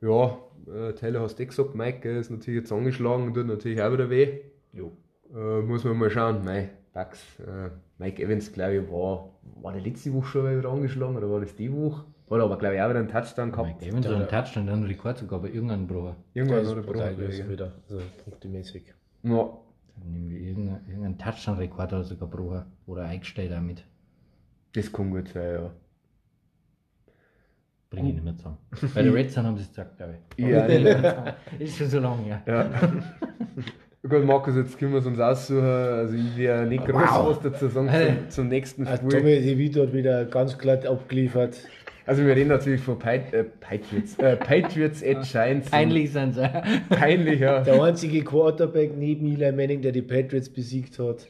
Ja, äh, Taylor hast du eh gesagt, Mike ist natürlich jetzt angeschlagen und tut natürlich auch wieder weh. Jo. Äh, muss man mal schauen. Mei, Bucks, äh, Mike Evans, glaube ich, war, war der letzte Woche schon wieder angeschlagen oder war das die Woche? Hat aber, glaube ich, auch wieder einen Touchdown gehabt. Mike Evans hat einen Touchdown, dann einen Rekord sogar bei irgendeinem Bruder. Irgendwann Also, er ist wieder, also punktemäßig. Ja, Nämlich irgendein, irgendein Touchdown-Rekord hat er sogar gebrochen. Oder eingestellt damit. das kann gut sein, ja. Bringe ich nicht mehr zusammen. (laughs) Bei der Reds haben sie es gesagt, glaube ich. Ja, (laughs) Ist schon so lange, ja. Ja. (laughs) Gut, Markus, jetzt können wir es uns aussuchen. Also, ich werde nicht groß was dazu sagen zum, zum nächsten Ah, Spiel. Tommy DeVito hat wieder ganz glatt abgeliefert. Also, wir reden natürlich von Pit äh, Patriots. Äh, Patriots at Giants. Peinlich sind sie. Peinlich, ja. Der einzige Quarterback neben Eli Manning, der die Patriots besiegt hat.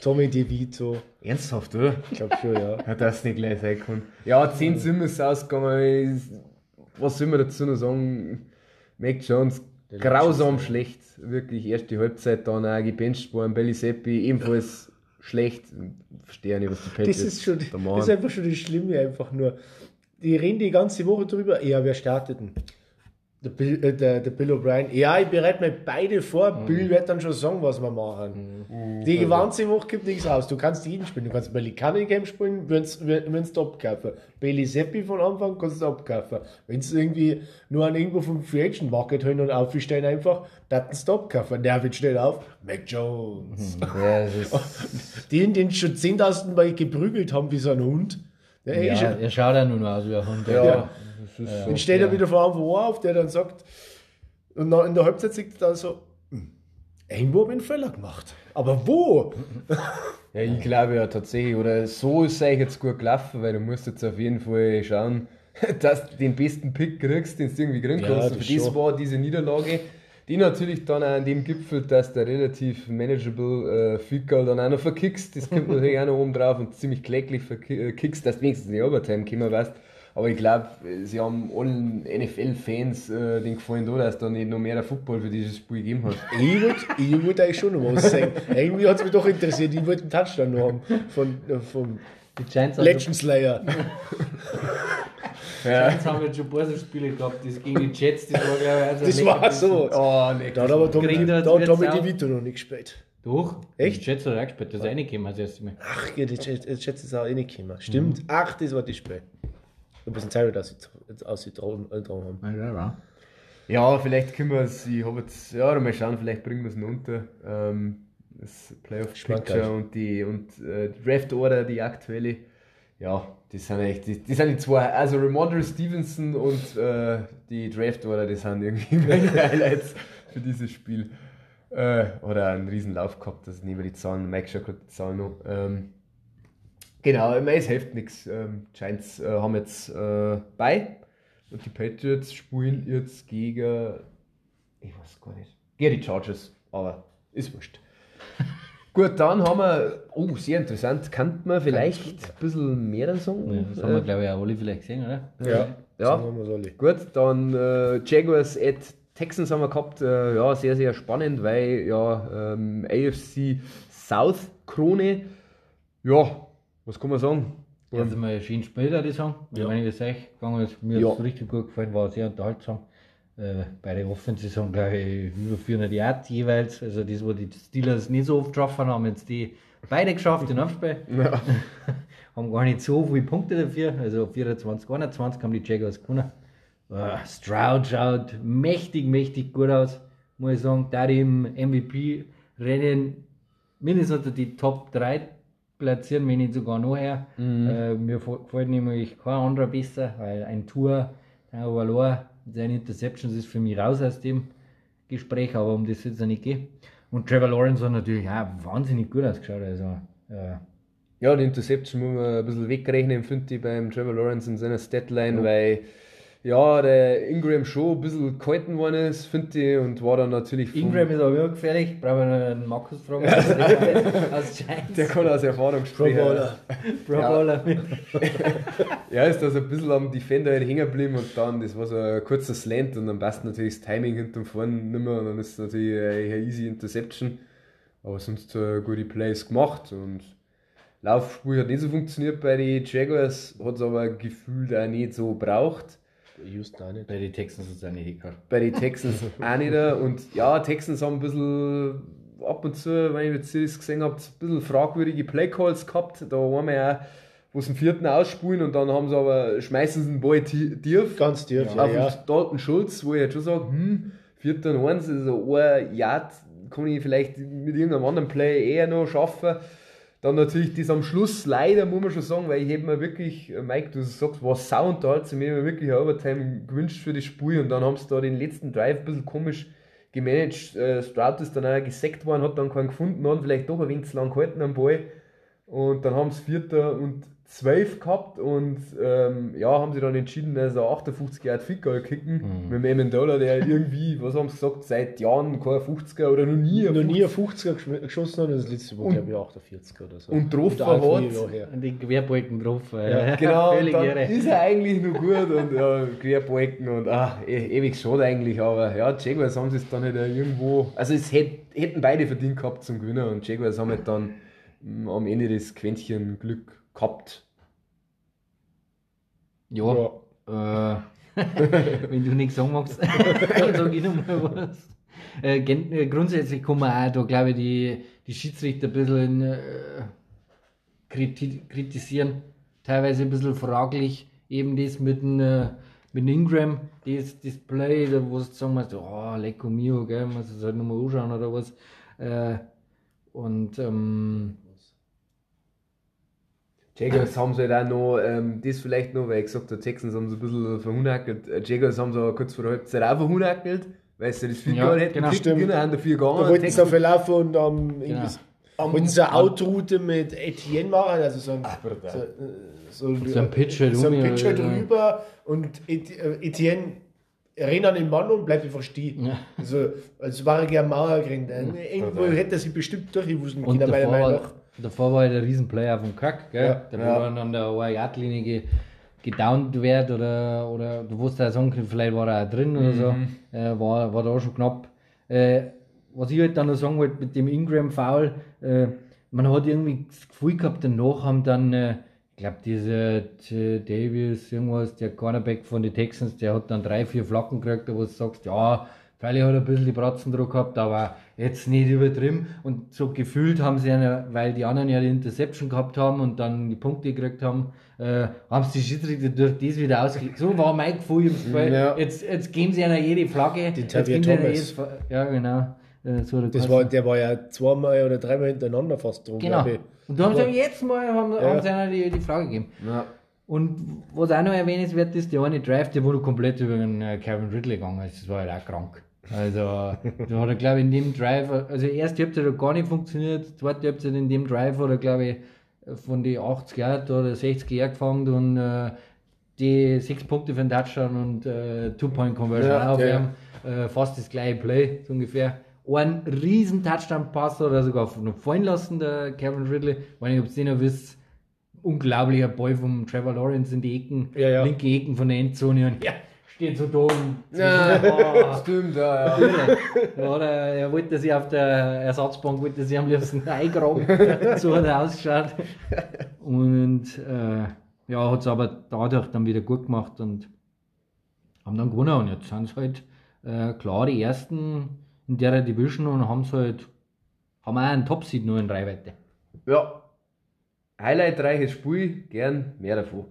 Tommy DeVito. Ernsthaft, oder? Ich glaube schon, ja. Ja, das nicht gleich sein kann. Ja, 10 Zimmer ist ausgegangen. Was soll man dazu noch sagen? Mac Jones, grausam schlecht. Wirklich, erste Halbzeit dann auch gebencht worden. Belly Seppi, ebenfalls schlecht. Verstehe nicht, was die Patriots Das ist schon, da das ist einfach schon das Schlimme, einfach nur. Die reden die ganze Woche drüber, ja, wer startet denn? Der Bill, äh, der, der Bill O'Brien. Ja, ich bereite mir beide vor. Mhm. Bill wird dann schon sagen, was wir machen. Die ganze Woche gibt nichts raus. Du kannst jeden spielen. Du kannst Belly Cunningham spielen, wenn du abkaufen. Bailey Seppi von Anfang kannst du abkaufen. Wenn es irgendwie nur an irgendwo vom Free Agent Market holen und aufstellen einfach, dann du abkaufen. Der wird schnell auf. Mac Jones. Ja, das (laughs) ist, Den, den schon 10.000 Mal geprügelt haben wie so ein Hund. Der ja, er schaut ja noch aus wie ein Hund. Ja, dann steht er wieder vor einem auf, der dann sagt, und in der Halbzeit sagt er dann so, "Hm, irgendwo habe ich einen Fehler gemacht. Aber wo? (laughs) Ja, ich glaube ja tatsächlich, oder so ist es eigentlich jetzt gut gelaufen, weil du musst jetzt auf jeden Fall schauen, (laughs) dass du den besten Pick kriegst, den du irgendwie kriegen Ja, kannst. das Und Für das schon. war diese Niederlage, die natürlich dann auch an dem gipfelt, dass du relativ manageable äh, Goal dann auch noch verkickst. Das kommt natürlich auch noch oben drauf und ziemlich kläglich verkickst, dass du wenigstens in die Overtime kommen weißt. Aber ich glaube, sie haben allen NFL-Fans äh, den gefallen, da, dass da nicht noch mehr Football für dieses Spiel gegeben hat. (laughs) Ich wollte ich wollt eigentlich schon noch was sagen. Irgendwie hat es mich doch interessiert. Ich wollte einen Touchdown noch haben von, äh, vom Die Giants haben, Legend Slayer. (laughs) Ja. Giants haben jetzt schon ein paar so Spiele gehabt, das gegen die Jets, das war glaube ich also Das war so. Oh, nee, Da hat aber Tommy, da wir hat Tommy. DeVito noch nicht gespielt. Doch, Echt? Die Jets hat er auch gespielt, das ist reingekommen als erstes Mal. Ach, ja, die Jets die Jets ist auch eh nicht gekommen. Stimmt. Ach, das war das Spiel. Ein Zeit, dass sie ausgetragen haben. Ja, vielleicht können wir es, ich habe jetzt, ja, mal schauen, vielleicht bringen wir es noch unter. Ähm, das Playoff Schmackhaft. Picture und die und äh, die Draft Order, die aktuelle. Ja, die sind echt, die, die sind die zwei, also Ramondre Stevenson und äh, die Draft Order, das sind irgendwie (laughs) meine Highlights für dieses Spiel. Äh, oder einen riesen Lauf gehabt, das neben die Zahlen, Mike schaut gerade die Zahlen noch. Ähm, genau, im es hilft nichts. Ähm, Giants äh, haben jetzt äh, bei und die Patriots spielen jetzt gegen, ich weiß gar nicht, gegen die Chargers, aber ist wurscht. (laughs) Gut, dann haben wir, oh, sehr interessant, kann man vielleicht ein bisschen mehr dann sagen? Ja, das haben wir glaube ich auch alle vielleicht gesehen, oder? Ja, Ja. Gut, dann äh, Jaguars at Texans haben wir gehabt. Äh, ja, sehr, sehr spannend, weil ja ähm, AFC South Krone. Ja, was kann man sagen? Ja, also mal schön gespielt, würde ich sagen. Ich Ja. meine, wie es euch gegangen ist, mir Ja. hat es richtig gut gefallen, war sehr unterhaltsam. Äh, beide Offenses haben, glaube ich, über 400 Yards jeweils. Also das, wo die Steelers nicht so oft getroffen haben, jetzt die beide geschafft in Aufspiel. Ja. (laughs) haben gar nicht so viele Punkte dafür. Also 24, 21 haben die Jaguars gewonnen. Uh, Stroud schaut mächtig, mächtig gut aus. Muss ich sagen, da die im MVP-Rennen mindestens unter die Top 3 platzieren, wenn nicht sogar noch her. Äh, mir gefällt nämlich kein anderer besser, weil ein Tour, der Overlord, seine Interceptions ist für mich raus aus dem Gespräch, aber um das wird es ja nicht gehen. Und Trevor Lawrence hat natürlich auch wahnsinnig gut ausgeschaut. Also, äh, Ja, die Interception muss man ein bisschen wegrechnen, finde ich, beim Trevor Lawrence in seiner Statline, weil ja, der Ingram schon ein bisschen gehalten worden ist, finde ich, und war dann natürlich. Ingram ist aber auch gefährlich. Brauchen wir noch einen Markus fragen. weiß aus der kann aus Erfahrung Pro sprechen. Pro Ja. Bowler. Ja, ist da so ein bisschen am Defender halt hängen geblieben und dann, das war so ein kurzer Slant und dann passt natürlich das Timing hinterm Vorn nicht mehr und dann ist es natürlich eine, eine easy Interception. Aber sonst äh, gute Plays gemacht und Laufspiel hat nicht so funktioniert bei den Jaguars, hat es aber gefühlt auch nicht so braucht. Houston auch nicht. Bei den Texans ist es eine Hicker. Bei den Texans auch nicht. Und ja, Texans haben ein bisschen ab und zu, wenn ich jetzt Series gesehen habe, ein bisschen fragwürdige Playcalls gehabt. Da waren wir ja, wo sie den vierten ausspulen und dann haben sie aber, schmeißen sie den Ball tie- tief Ganz tief, ja. auf ja. Dalton Schulz, wo ich jetzt schon sage, hm, vierter und eins, also ein Yard kann ich vielleicht mit irgendeinem anderen Play eher noch schaffen. Dann natürlich das am Schluss leider, muss man schon sagen, weil ich hätte mir wirklich, äh, Mike, du sagst, war Soundalts, ich hätte mir wirklich eine Overtime gewünscht für das Spiel und dann haben sie da den letzten Drive ein bisschen komisch gemanagt. Äh, Stroud ist dann auch gesackt worden, hat dann keinen gefunden, hat vielleicht doch ein wenig zu lang gehalten am Ball. Und dann haben sie Vierter und zwölf gehabt und ähm, ja, haben sie dann entschieden, also 58 Yard Ficker kicken Mhm. mit dem Amendola, der irgendwie, was haben sie gesagt, seit Jahren kein 50er oder noch nie ein Noch nie ein 50er gesch- geschossen hat, das letzte Mal, glaube ich, 48er oder so. und getroffen hat. Und den Querbalken drauf. Ja, (laughs) Genau, und Völlig dann irre. ist er eigentlich noch gut und ja, Querbalken und ah, e ewig schade eigentlich, aber ja, Jaguars haben sie es dann halt irgendwo, also es hätt, hätten beide verdient gehabt zum Gewinner und Jaguars haben halt dann mm, am Ende das Quäntchen Glück gehabt. Ja, Ja. Äh, (laughs) wenn du nichts sagen magst, (laughs) sag ich nochmal was. Äh, äh, grundsätzlich kann man auch da, glaube ich, die, die Schiedsrichter ein bisschen äh, kriti kritisieren. Teilweise ein bisschen fraglich. Eben das mit dem, äh, mit Ingram, das Display, da wo du sagen musst, oh, Lecco Mio, gell, muss es halt nochmal anschauen oder was. Äh, und ähm, Jaguars haben sie halt auch noch, ähm, das vielleicht noch, weil ich gesagt habe, Texans haben sie ein bisschen verhunakelt. Äh, Jaguars haben sie aber kurz vor der Halbzeit auch verhunakelt, weil sie das viel Ja, hätten genau. kriegen Stimmt. können, haben dafür Da gegangen. wollten sie auf laufen und am Genau. am wollten sie eine Outroute mit Etienne machen, also so ein, so, äh, so, So ein Pitch halt so ein um, Pitch halt ja. rüber und äh, Etienne rennt an den Mann und bleibt einfach stehen. Ja. Also, als wäre er gerne Mauer gerannt. Irgendwo hätte er sich bestimmt durchgewusst, Und meiner Meinung war, nach. Davor war ja der Riesenplayer vom Kack, gell? Ja. der Ja. dann an der One-Yard-Linie ge, gedownt wird oder, oder du wusstest ja können, vielleicht war er auch drin oder so, äh, war, war da schon knapp. Äh, was ich halt dann noch sagen wollte mit dem Ingram-Foul, äh, man hat irgendwie das Gefühl gehabt, danach haben dann, äh, ich glaube, dieser T- Davis, irgendwas, der Cornerback von den Texans, der hat dann drei, vier Flacken gekriegt, wo du sagst, ja, Freilich hat er ein bisschen die Bratzen drauf gehabt, aber jetzt nicht übertrieben. Und so gefühlt haben sie eine, weil die anderen ja die Interception gehabt haben und dann die Punkte gekriegt haben, äh, haben sie die Schiedsrichter durch das wieder ausgelegt. So war mein Gefühl im Spiel. Ja. Jetzt, jetzt geben sie einer jede Flagge. Sie einer Thomas. jedes Ja, genau. Äh, so Das war, der war ja zweimal oder dreimal hintereinander fast drum. Genau. Und da haben sie jetzt mal haben, Ja. haben sie einer die, die Flagge gegeben. Ja. Und was auch noch erwähnenswert ist, der eine Drive, der wurde komplett über den äh, Kevin Ridley gegangen. Das war halt auch krank. Also, da hat er, glaube ich, in dem Drive, also erste Halbzeit hat gar nicht funktioniert, zweite Halbzeit in dem Drive hat er, glaube ich, von die 80 Yard oder 60 Yard gefangen und äh, die sechs Punkte für den Touchdown und äh, Two-Point-Conversion Ja, auf ja. Äh, fast das gleiche Play, so ungefähr. Ein riesen Touchdown-Pass hat er sogar noch fallen lassen, der Kevin Ridley. Wenn ich ob ihr noch wisst, unglaublicher Ball vom Trevor Lawrence in die Ecken, ja. linke Ecken von der Endzone und ja, steht so da und Ja, oh, stimmt, ja, (laughs) ja. oder er wollte sich auf der Ersatzbank wollte sich am liebsten eingraben. (laughs) so hat er ausgeschaut. Und äh, ja, hat es aber dadurch dann wieder gut gemacht und haben dann gewonnen. Und jetzt sind sie halt äh, klar die ersten in der Division und haben halt haben auch einen Top-Seed nur in Reichweite. Ja. Highlightreiches Spiel, gern mehr davon.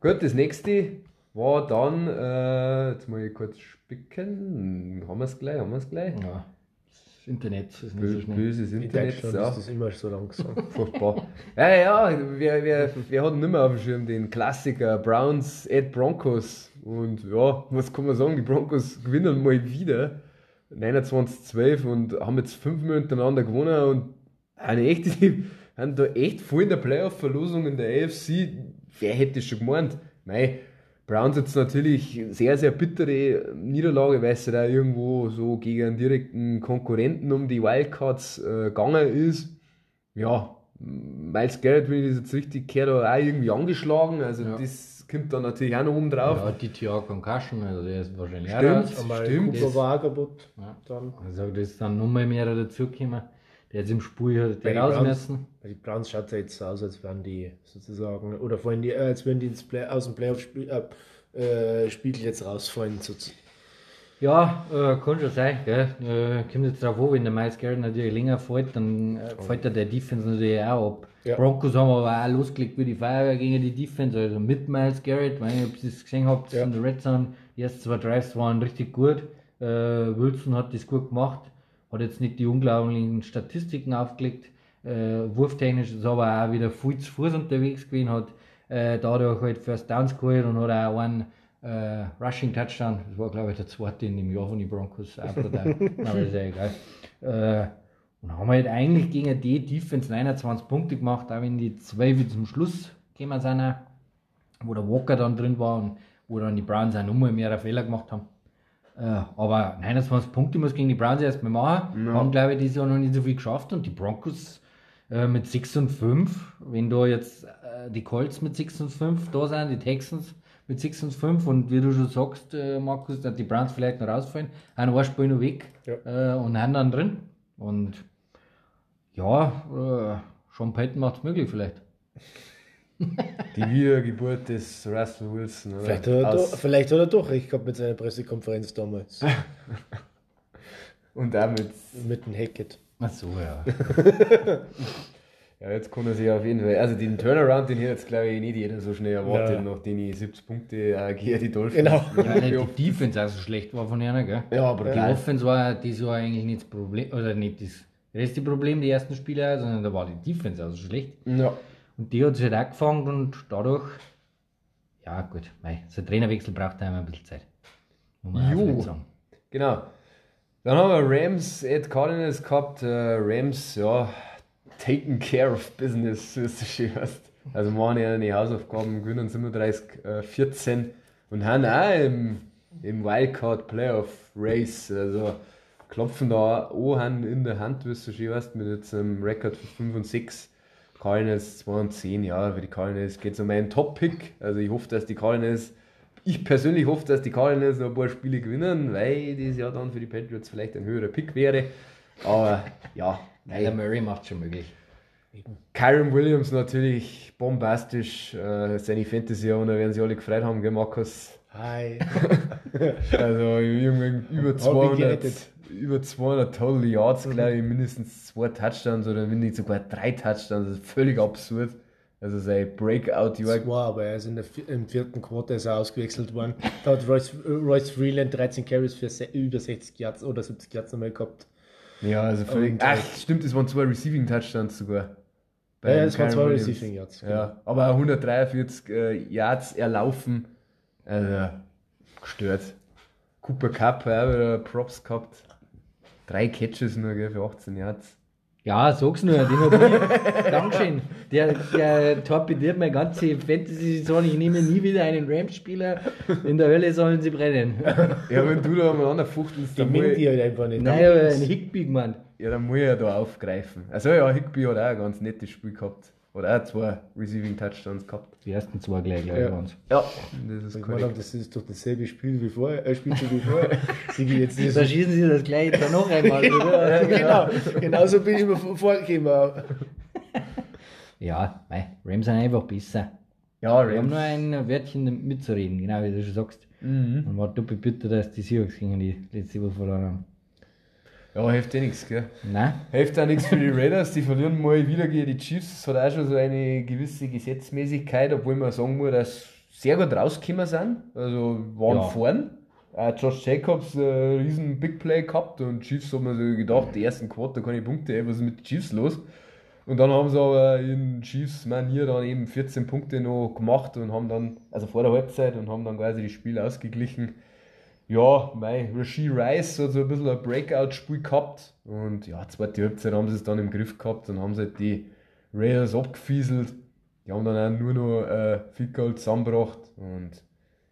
Gut, das nächste war dann, äh, jetzt mal ich kurz spicken. Haben wir es gleich, haben wir es gleich? Ja, das Internet ist nicht so Bö schnell. böses In Internet, ja. ist das immer so langsam. (laughs) Furchtbar. Ja, ja, wir, wir, wir hatten nicht mehr auf dem Schirm den Klassiker Browns at Broncos. Und ja, was kann man sagen? Die Broncos gewinnen mal wieder 29-12 und haben jetzt fünfmal hintereinander gewonnen und eine echte haben da echt voll in der Playoff-Verlosung in der AFC. Wer hätte schon gemeint? Mei, Browns jetzt natürlich sehr, sehr bittere Niederlage, weil es da irgendwo so gegen einen direkten Konkurrenten um die Wildcards äh, gegangen ist. Ja, Miles Garrett, wenn ich das jetzt richtig kehre, auch irgendwie angeschlagen. Also Ja. das kommt dann natürlich auch noch oben drauf. Ja, die TR Concussion, also der ist wahrscheinlich Stimmt. auch raus. Einmal Stimmt. Cooper war auch kaputt. Ja. Dann. Also das ist dann nochmal mehr dazugekommen. Jetzt im Spiel hat Bei der den raus Browns- müssen. Bei den Browns schaut es ja jetzt so aus, als wären die sozusagen, oder vorhin die, äh, als würden die ins Play, aus dem Playoff-Spiel äh, äh, Spiegel jetzt rausfallen. Ja, äh, kann schon sein. Gell? Äh, kommt jetzt drauf an, wenn der Miles Garrett natürlich länger fällt, dann äh, fällt der Defense natürlich auch ab. Ja. Broncos haben aber auch losgelegt wie die Feuerwehr gegen die Defense, also mit Miles Garrett. Wenn ihr das gesehen habt Ja. in der Red Zone, die ersten zwei Drives waren richtig gut. Äh, Wilson hat das gut gemacht, hat jetzt nicht die unglaublichen Statistiken aufgelegt. Äh, wurftechnisch ist aber auch wieder viel zu Fuß unterwegs gewesen, hat äh, dadurch halt First Downs geholt und hat auch einen äh, Rushing Touchdown. Das war, glaube ich, der zweite in dem Jahr von den Broncos. Aber (laughs) ist ja egal. Äh, und haben halt eigentlich gegen die Defense 29 Punkte gemacht, auch wenn die zwei zum Schluss gekommen sind, wo der Walker dann drin war und wo dann die Browns auch nochmal mehr Fehler gemacht haben. Äh, aber 29 Punkte muss gegen die Browns erstmal machen. Ja. Haben, glaube ich, dieses Jahr noch nicht so viel geschafft und die Broncos äh, mit 6 und 5, wenn da jetzt äh, die Colts mit 6 und 5 da sind, die Texans mit 6 und 5 und wie du schon sagst, äh, Markus, dass die Browns vielleicht noch rausfallen, haben ein Spiel noch weg äh, und haben dann drin. Und ja, äh, Sean Payton macht es möglich vielleicht. (laughs) Die Wiedergeburt des Russell Wilson. Oder? vielleicht, hat er Aus- doch, vielleicht hat er doch recht gehabt mit seiner Pressekonferenz damals. (laughs) Und damit, mit dem Hackett. Ach so, ja. (laughs) ja, jetzt kann er sich auf jeden Fall, also den Turnaround, den hier jetzt glaube ich nicht jeder so schnell erwartet, Ja. nachdem ich 70 Punkte äh, gegen die Dolphins. (laughs) Genau. ja nicht die Defense auch so schlecht war von ihnen, gell? Ja, aber Die geil. Offense war dieses Jahr eigentlich nicht das Problem, oder nicht das reste Problem, die ersten Spiele, sondern da war die Defense also schlecht. Ja. Und die hat sich halt auch gefangen und dadurch, ja gut, mei, so ein Trainerwechsel braucht da immer ein bisschen Zeit. Muss man auch Jo. vielleicht sagen. Genau. Dann haben wir Rams at Cardinals gehabt. Äh, Rams, ja, taking care of business, es so schön. Also machen ja die Hausaufgaben, gewinnen 37, äh, 14 und haben auch im, im Wildcard Playoff Race, also klopfen da auch an in der Hand, wie es so schön heißt, mit jetzt einem Rekord von 5 und 6. Cardinals 2 und 10, ja, für die Cardinals geht es um einen Top-Pick. Also ich hoffe, dass die Cardinals ich persönlich hoffe, dass die Cardinals noch ein paar Spiele gewinnen, weil das ja dann für die Patriots vielleicht ein höherer Pick wäre. Aber ja, Kyler Murray macht schon möglich. Kyron Williams natürlich bombastisch. Äh, seine Fantasy-Owner werden sich alle gefreut haben, gell, Markus? Hi. (laughs) Also irgendwann über Hab ich 200, gerettet. Über 200 Total Yards, glaube ich, mindestens zwei Touchdowns oder wenn nicht sogar drei Touchdowns. Das ist völlig absurd. Also sein Breakout-Jahr Das war, aber er ist in der, im vierten Quarter ist er ausgewechselt worden. Da hat Royce, Royce Freeland 13 Carries für über 60 Yards oder 70 Yards nochmal gehabt. Ja, also völlig. Und, Ach, stimmt, es waren zwei Receiving Touchdowns sogar. Ja, ja, es waren zwei Williams. Receiving Yards. genau. Ja, aber 143 äh, Yards erlaufen. Also, gestört. Cooper Cup, auch wieder Props gehabt. Drei Catches nur gell, für 18 Yards. Ja, sag's nur, den hab ich. Dankeschön. (laughs) Der, der torpediert meine ganze Fantasy-Saison. Ich nehme nie wieder einen Rams-Spieler. In der Hölle sollen sie brennen. Ja, wenn du da umeinander fuchtelst, Die dann ich, ihr halt einfach nicht. Nein, aber ein Hickby, Mann. ja, dann muss ich ja da aufgreifen. Also ja, Higby hat auch ein ganz nettes Spiel gehabt. Hat auch zwei Receiving Touchdowns gehabt. Die ersten zwei gleich, gleich Ja. waren's. Ja, das ist Ich meine, das ist doch dasselbe Spiel wie vorher. Äh, Spielzug wie vorher. (laughs) Sie jetzt nicht so Da schießen sie das gleich dann noch einmal, (laughs) oder? genau, genau so bin ich mir vor- vorgekommen. (laughs) Ja, mei, Rams sind einfach besser. Ja, Wir haben Rams. nur ein Wörtchen mitzureden, genau wie du schon sagst. Mhm. Und war doppelt bitter, dass die Seahawks gegen die letzte Woche verloren haben. Ja, hilft eh nichts, gell? Nein? Hilft auch nichts für die Raiders, die verlieren mal wieder gegen die Chiefs. Das hat auch schon so eine gewisse Gesetzmäßigkeit, obwohl man sagen muss, dass sie sehr gut rausgekommen sind. Also waren Ja. vorn. Auch Josh Jacobs äh, riesen Big Play gehabt und Chiefs haben mir so gedacht, die ersten Quarter keine Punkte, ey, was ist mit den Chiefs los? Und dann haben sie aber in Chiefs Manier dann eben 14 Punkte noch gemacht und haben dann, also vor der Halbzeit und haben dann quasi das Spiel ausgeglichen. Ja, mei, Rasheed Rice hat so ein bisschen ein Breakout-Spiel gehabt und ja, zweite Halbzeit haben sie es dann im Griff gehabt und haben sie halt die Raiders abgefieselt. Die haben dann auch nur noch äh, viel Gold zusammengebracht und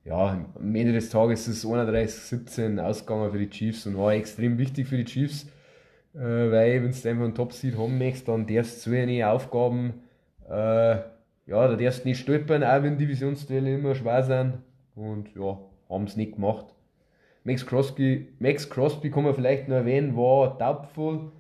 ja, am Ende des Tages ist es 31-17 ausgegangen für die Chiefs und war extrem wichtig für die Chiefs, äh, weil wenn du einfach einen Top-Seed haben möchtest, dann darfst du so eine Aufgaben, äh, ja, da darfst du nicht stolpern, auch wenn Divisionsduelle immer schwer sind und ja, haben es nicht gemacht. Max Crosby, Max Crosby kann man vielleicht noch erwähnen, war taubvoll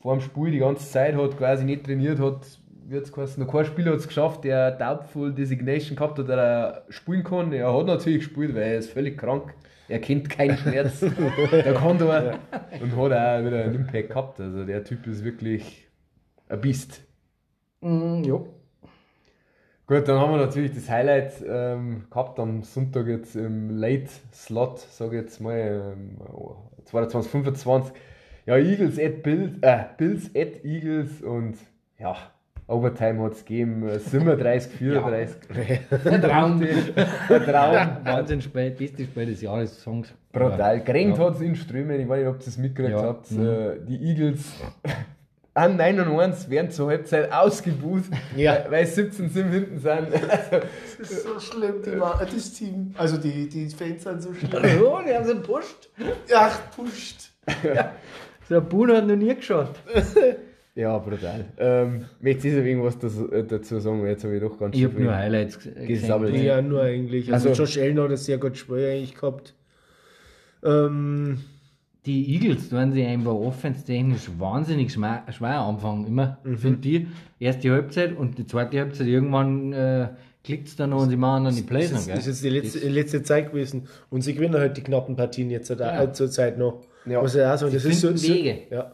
vor dem Spiel die ganze Zeit, hat quasi nicht trainiert, hat wird's geheißen, noch kein Spieler hat es geschafft, der Doubtful Designation gehabt hat, der er spielen kann. Er hat natürlich gespielt, weil er ist völlig krank. Er kennt keinen Schmerz. (laughs) der kann da und hat auch wieder einen Impact gehabt. Also der Typ ist wirklich ein Biest. Mm, ja. Gut, dann haben wir natürlich das Highlight ähm, gehabt am Sonntag jetzt im Late Slot, sage ich jetzt mal, ähm, 22, 25. Ja, Eagles at Bills, äh, Bills at Eagles und ja, Overtime hat es gegeben, 37, 34. (laughs) Ein Traum. (laughs) Ein Traum. Wahnsinn spät, beste Spiel des Jahres, Songs. Brutal. Gerenkt Ja. hat es in Strömen, ich weiß nicht, ob ihr das mitgekriegt Ja. habt. Mhm. Äh, Die Eagles (laughs) an 9 und 1 werden zur Halbzeit ausgebuht, Ja. weil 17 Sim hinten sind. Also, (laughs) Das ist so schlimm, die, Ma- das Team. Also die, die Fans sind so schlimm. Oh, die haben sie gepusht. Ach, pusht. So ein Buhn hat noch nie geschaut. (laughs) ja, brutal. Ähm, möchtest du irgendwas dazu, äh, dazu sagen? Jetzt habe ich doch ganz Ich schön habe nur Highlights Gesammelt. gesehen. Ja, nur eigentlich. Also, Also- Josh Allen hat ein sehr gutes Spiel eigentlich gehabt. Ähm, Die Eagles tun sie einfach offense-technisch wahnsinnig schwer, schwer anfangen, immer, finde die. Erste Halbzeit und die zweite Halbzeit, irgendwann äh, klickt es dann noch und sie machen dann die Plays das ist, das ist die letzte, letzte Zeit gewesen. Und sie gewinnen halt die knappen Partien jetzt Ja. äh, zur Zeit noch. Ja. Muss ich auch sagen, das ist so, so, Wege. ja.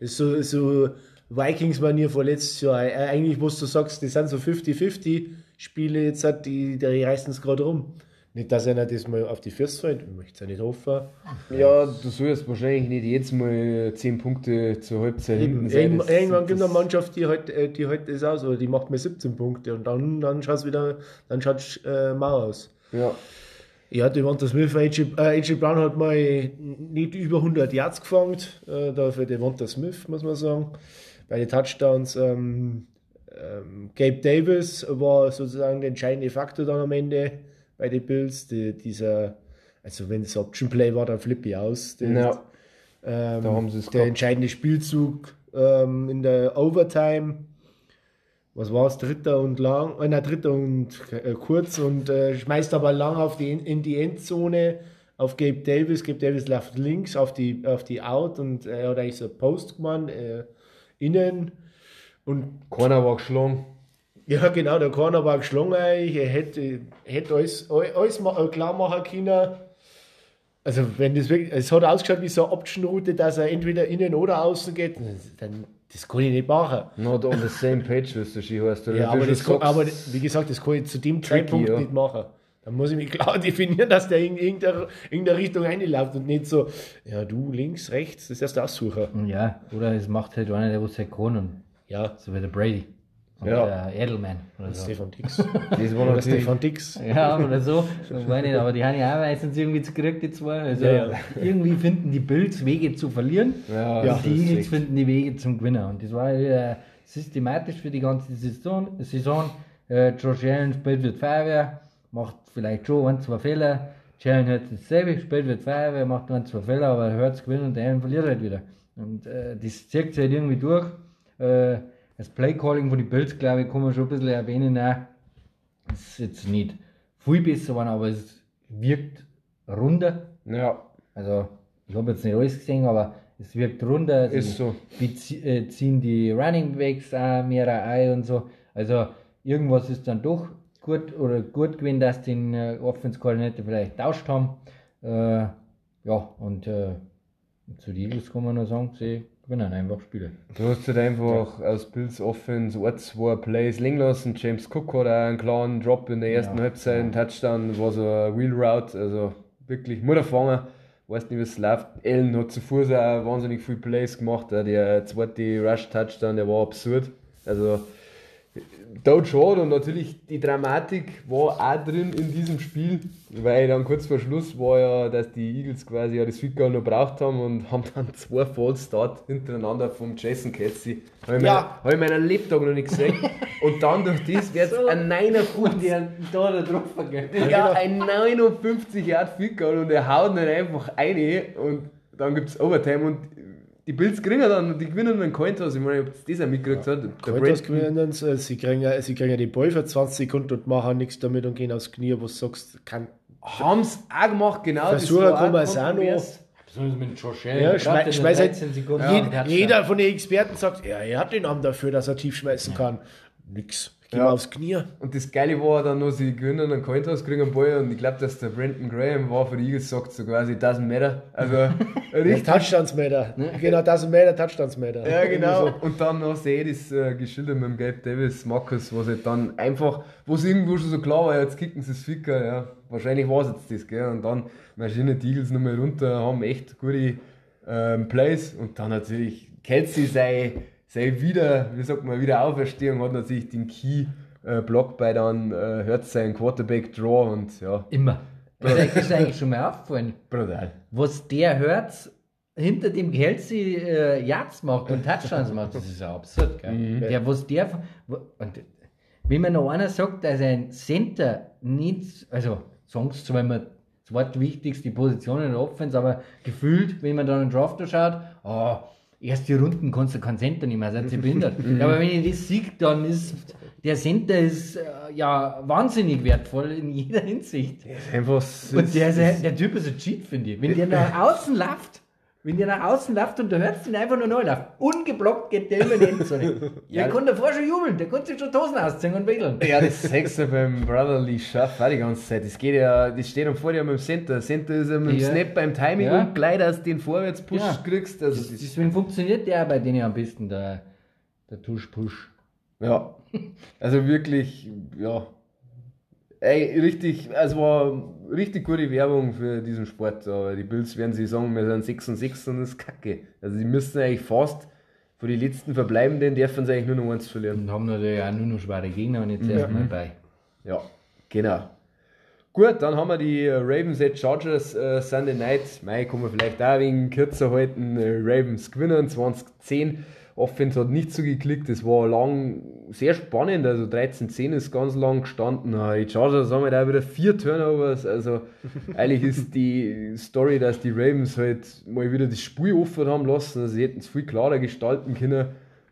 Das ist so, so Vikings-Manier vor letztes Jahr. Äh, Eigentlich, wo du sagst, das sind so 50-50 Spiele, jetzt hat die, die reißen es gerade rum. Nicht, dass einer das mal auf die Füße fällt, ich möchte es ja nicht hoffen. Ja, du sollst wahrscheinlich nicht jetzt mal 10 Punkte zur Halbzeit hinten sein. Irgendwann, irgendwann gibt es eine Mannschaft, die halt, die halt das aus, oder die macht mir 17 Punkte und dann, dann schaut es wieder, dann schaut äh, mau aus. Ja, Ja, Devonta Smith, AJ, äh, AJ Brown hat mal nicht über 100 Yards gefangen, äh, dafür Devonta Smith, muss man sagen. Bei den Touchdowns, ähm, ähm, Gabe Davis war sozusagen der entscheidende Faktor dann am Ende bei den Bills. Die, dieser, also wenn es Option Play war, dann flippe ich aus. Der, Ja. ähm, Da haben sie es der gehabt. entscheidende Spielzug ähm, in der Overtime. Was war es? Dritter und lang, äh, nein, dritter und äh, kurz und äh, schmeißt aber lang auf die, in die Endzone auf Gabe Davis. Gabe Davis läuft links auf die, auf die Out und er hat eigentlich so Post gemacht, äh, innen. Und keiner war geschlagen. Ja, genau, der Corner war geschlagen eigentlich. Er hätte, hätte alles, alles ma- äh, klar machen können. Also, wenn das wirklich, es hat ausgeschaut wie so eine Option-Route, dass er entweder innen oder außen geht, dann das kann ich nicht machen. Not on the same page, wie es der Ski heißt. Ja, aber, das kann, aber wie gesagt, das kann ich zu dem Zeitpunkt ja. nicht machen. Da muss ich mich klar (laughs) definieren, dass der in irgendeine, irgendeine Richtung reinläuft und nicht so, ja, du links, rechts, das erst aussuchen. Ja, oder es macht halt einer, der was halt kann Ja, so wie der Brady. Ja. Edelman oder so. Stefan Dix. (laughs) Das war Oder natürlich. Stefan Dix. Ja, oder so. (laughs) Ich weiß nicht, aber die haben ja auch meistens irgendwie zu gekriegt, die zwei. Also Ja, ja. irgendwie finden die Bills Wege zu verlieren. Ja, und die Eagles finden die Wege zum Gewinnen. Und das war äh, systematisch für die ganze Saison. Saison. Äh, Josh Allen spielt wird Feuerwehr, macht vielleicht schon ein, zwei Fehler. Jalen hat dasselbe, spielt wird Feuerwehr, macht ein, zwei Fehler, aber er hört es gewinnen und der Allen verliert halt wieder. Und äh, das zieht sich halt irgendwie durch. Äh, das Playcalling von den Bills, glaube ich, kann man schon ein bisschen erwähnen. Es ist jetzt nicht viel besser geworden, aber es wirkt runder. Ja, Also, ich habe jetzt nicht alles gesehen, aber es wirkt runder. Also Ist so. äh, ziehen die Running Backs auch mehr ein und so. Also, irgendwas ist dann doch gut oder gut gewesen, dass den äh, Offense vielleicht tauscht haben. Äh, ja, und äh, zu den Eagles kann man nur sagen, sie gewinnen einfach Spiele. du hast halt einfach aus Bills Offense ein, zwei Plays liegen lassen. James Cook hat auch einen klaren Drop in der ersten Ja. Halbzeit, ein Touchdown, war so ein Wheel Route, also wirklich Mutterfanger. Weiß nicht, wie es läuft. Allen hat zuvor auch wahnsinnig viele Plays gemacht. Der zweite Rush-Touchdown, der war absurd. Also, dort schon und natürlich die Dramatik war auch drin in diesem Spiel, weil dann kurz vor Schluss war ja, dass die Eagles quasi ja das Field noch braucht haben und (laughs) haben dann zwei False Start hintereinander vom Jason Kelsey. Habe ich, Ja. ja. hab ich meinen Lebtag noch nicht gesehen. und dann durch das wird So. ein 59 der da da drauf vergeht. ja, ein 59 Yard Field Goal und er haut nicht einfach eine und dann gibt es Overtime und die Bills kriegen dann und die gewinnen einen Cointoss. Ich meine, ob das auch mitgekriegt hat. Der Cointos Brandon- gewinnen sie, äh, sie kriegen, ja- sie kriegen ja den Ball für 20 Sekunden und machen nichts damit und gehen aufs Knie, wo du sagst, kann. haben es auch gemacht, genau. War kann man auch es auch noch. Besonders mit Josh Ja, Allen. schmeiß, in schmeiß den halt, 13 Sekunden. Touchdown. jeder von den Experten sagt, ja, er hat den Arm dafür, dass er tief schmeißen kann. Nix. Geh Ja. aufs Knie. Und das Geile war dann noch, sie gewinnen einen Cointoss, kriegen einen Ball und ich glaube, dass der Brandon Graham war für die Eagles, sagt so quasi, doesn't matter. Also (laughs) richtig. Touchdowns Meter. Genau, das Meter, Touchdowns Meter. Ja, genau. Und dann noch sehe ich das äh, geschildert mit dem Gabe Davis, Markus, was halt dann einfach, wo es irgendwo schon so klar war, jetzt kicken sie das Ficker, ja. Wahrscheinlich war es jetzt das, gell. Und dann marschieren die Eagles nochmal runter, haben echt gute ähm, Plays und dann natürlich Kelsey sei, sei wieder, wie sagt man, wieder Auferstehung, hat natürlich den Key. äh, bei dann äh, hört sein Quarterback Draw und ja, Immer. Euch ist eigentlich schon mal aufgefallen, brutal. was der hört, hinter dem Kelsey äh, Yards macht und Touchdowns macht, das ist ja absurd, gell? Der, was der, und wenn mir noch einer sagt, dass ein Center nicht, also sagen sie zwar immer zweitwichtigste Position in der Offense, aber gefühlt, wenn man dann einen Draft schaut, oh, erste Runden kannst du keinen Center nicht mehr, seid ihr behindert. (laughs) ja, aber wenn ich das sehe, dann ist der Center ist äh, ja wahnsinnig wertvoll in jeder Hinsicht. Einfach, Und der, ist ein- der Typ ist ein Cheat, finde ich. Wenn der nach außen läuft, wenn der nach außen läuft und du hörst ihn einfach nur neu laufen, ungeblockt geht der immer in die Endzone. Ja. Der kann davor schon jubeln, der kann sich schon die Hosen ausziehen und wedeln. Ja, das (laughs) du beim Brotherly Schaff auch die ganze Zeit. Das geht ja, das steht dann vor dir mit dem Center. Center ist ja mit dem Ja. Snap beim Timing Ja. und gleich, dass du den Vorwärtspush Ja. kriegst. Also das, Deswegen funktioniert der bei denen am besten, der, der Tush-Push. ja, also wirklich, ja. Ey, richtig, also war richtig gute Werbung für diesen Sport. Aber die Bills werden sie sagen, wir sind 6 und 6 und das ist kacke. Also die müssten eigentlich fast von den letzten Verbleibenden dürfen sie eigentlich nur noch eins verlieren. Und haben natürlich auch nur noch schwere Gegner und jetzt erstmal bei. Ja, genau. Gut, dann haben wir die Ravens at Chargers äh, Sunday Night. Mei, kann man vielleicht auch wegen kürzer halten. Äh, Ravens gewinnen, 2010. Offense hat nicht so geklickt. Es war lang sehr spannend. Also 13-10 ist ganz lang gestanden. Die Chargers haben halt auch wieder vier Turnovers. Also (laughs) eigentlich ist die Story, dass die Ravens halt mal wieder das Spiel offen haben lassen. Also sie hätten es viel klarer gestalten können.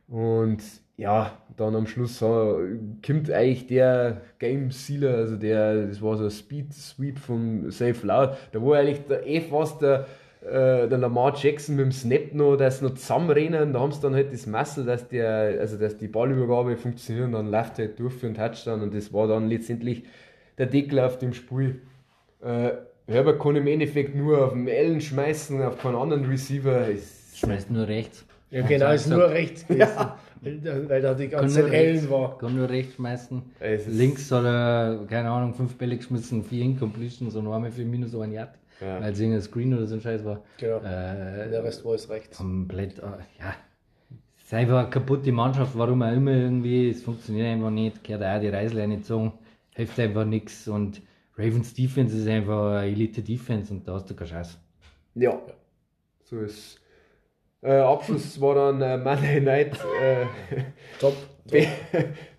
Und ja, dann am Schluss äh, kommt eigentlich der Game Sealer, also der, das war so ein Speed Sweep von Safe Loud. Da war eigentlich der eh fast der, äh, der Lamar Jackson mit dem Snap noch, dass sie noch zusammenrennen. Da haben sie dann halt das Muscle, dass der, also dass die Ballübergabe funktioniert und dann läuft er halt durch für einen Touchdown und das war dann letztendlich der Deckel auf dem Spiel. Äh, Herbert kann im Endeffekt nur auf den Allen schmeißen, auf keinen anderen Receiver. Es, Schmeißt nur rechts. Ja, genau, ist nur rechts gewesen. Weil, da- weil da die ganze nur Ellen rechts, war. kann nur rechts schmeißen. Links soll er, keine Ahnung, fünf Bälle geschmissen, vier Incompletions und einmal für minus ein Yard. Ja. Weil es irgendein Screen oder so ein Scheiß war. Genau. Äh, Der Rest war es rechts. komplett, äh, ja. Es ist einfach eine kaputte Mannschaft, warum auch immer irgendwie. Es funktioniert einfach nicht. Gehört auch die Reißleine gezogen. Hilft einfach nichts. Und Ravens Defense ist einfach eine Elite Defense und da hast du keine Chance. Ja, so ist. Äh, Abschluss war dann äh, Monday Night äh, (laughs) Top. Be-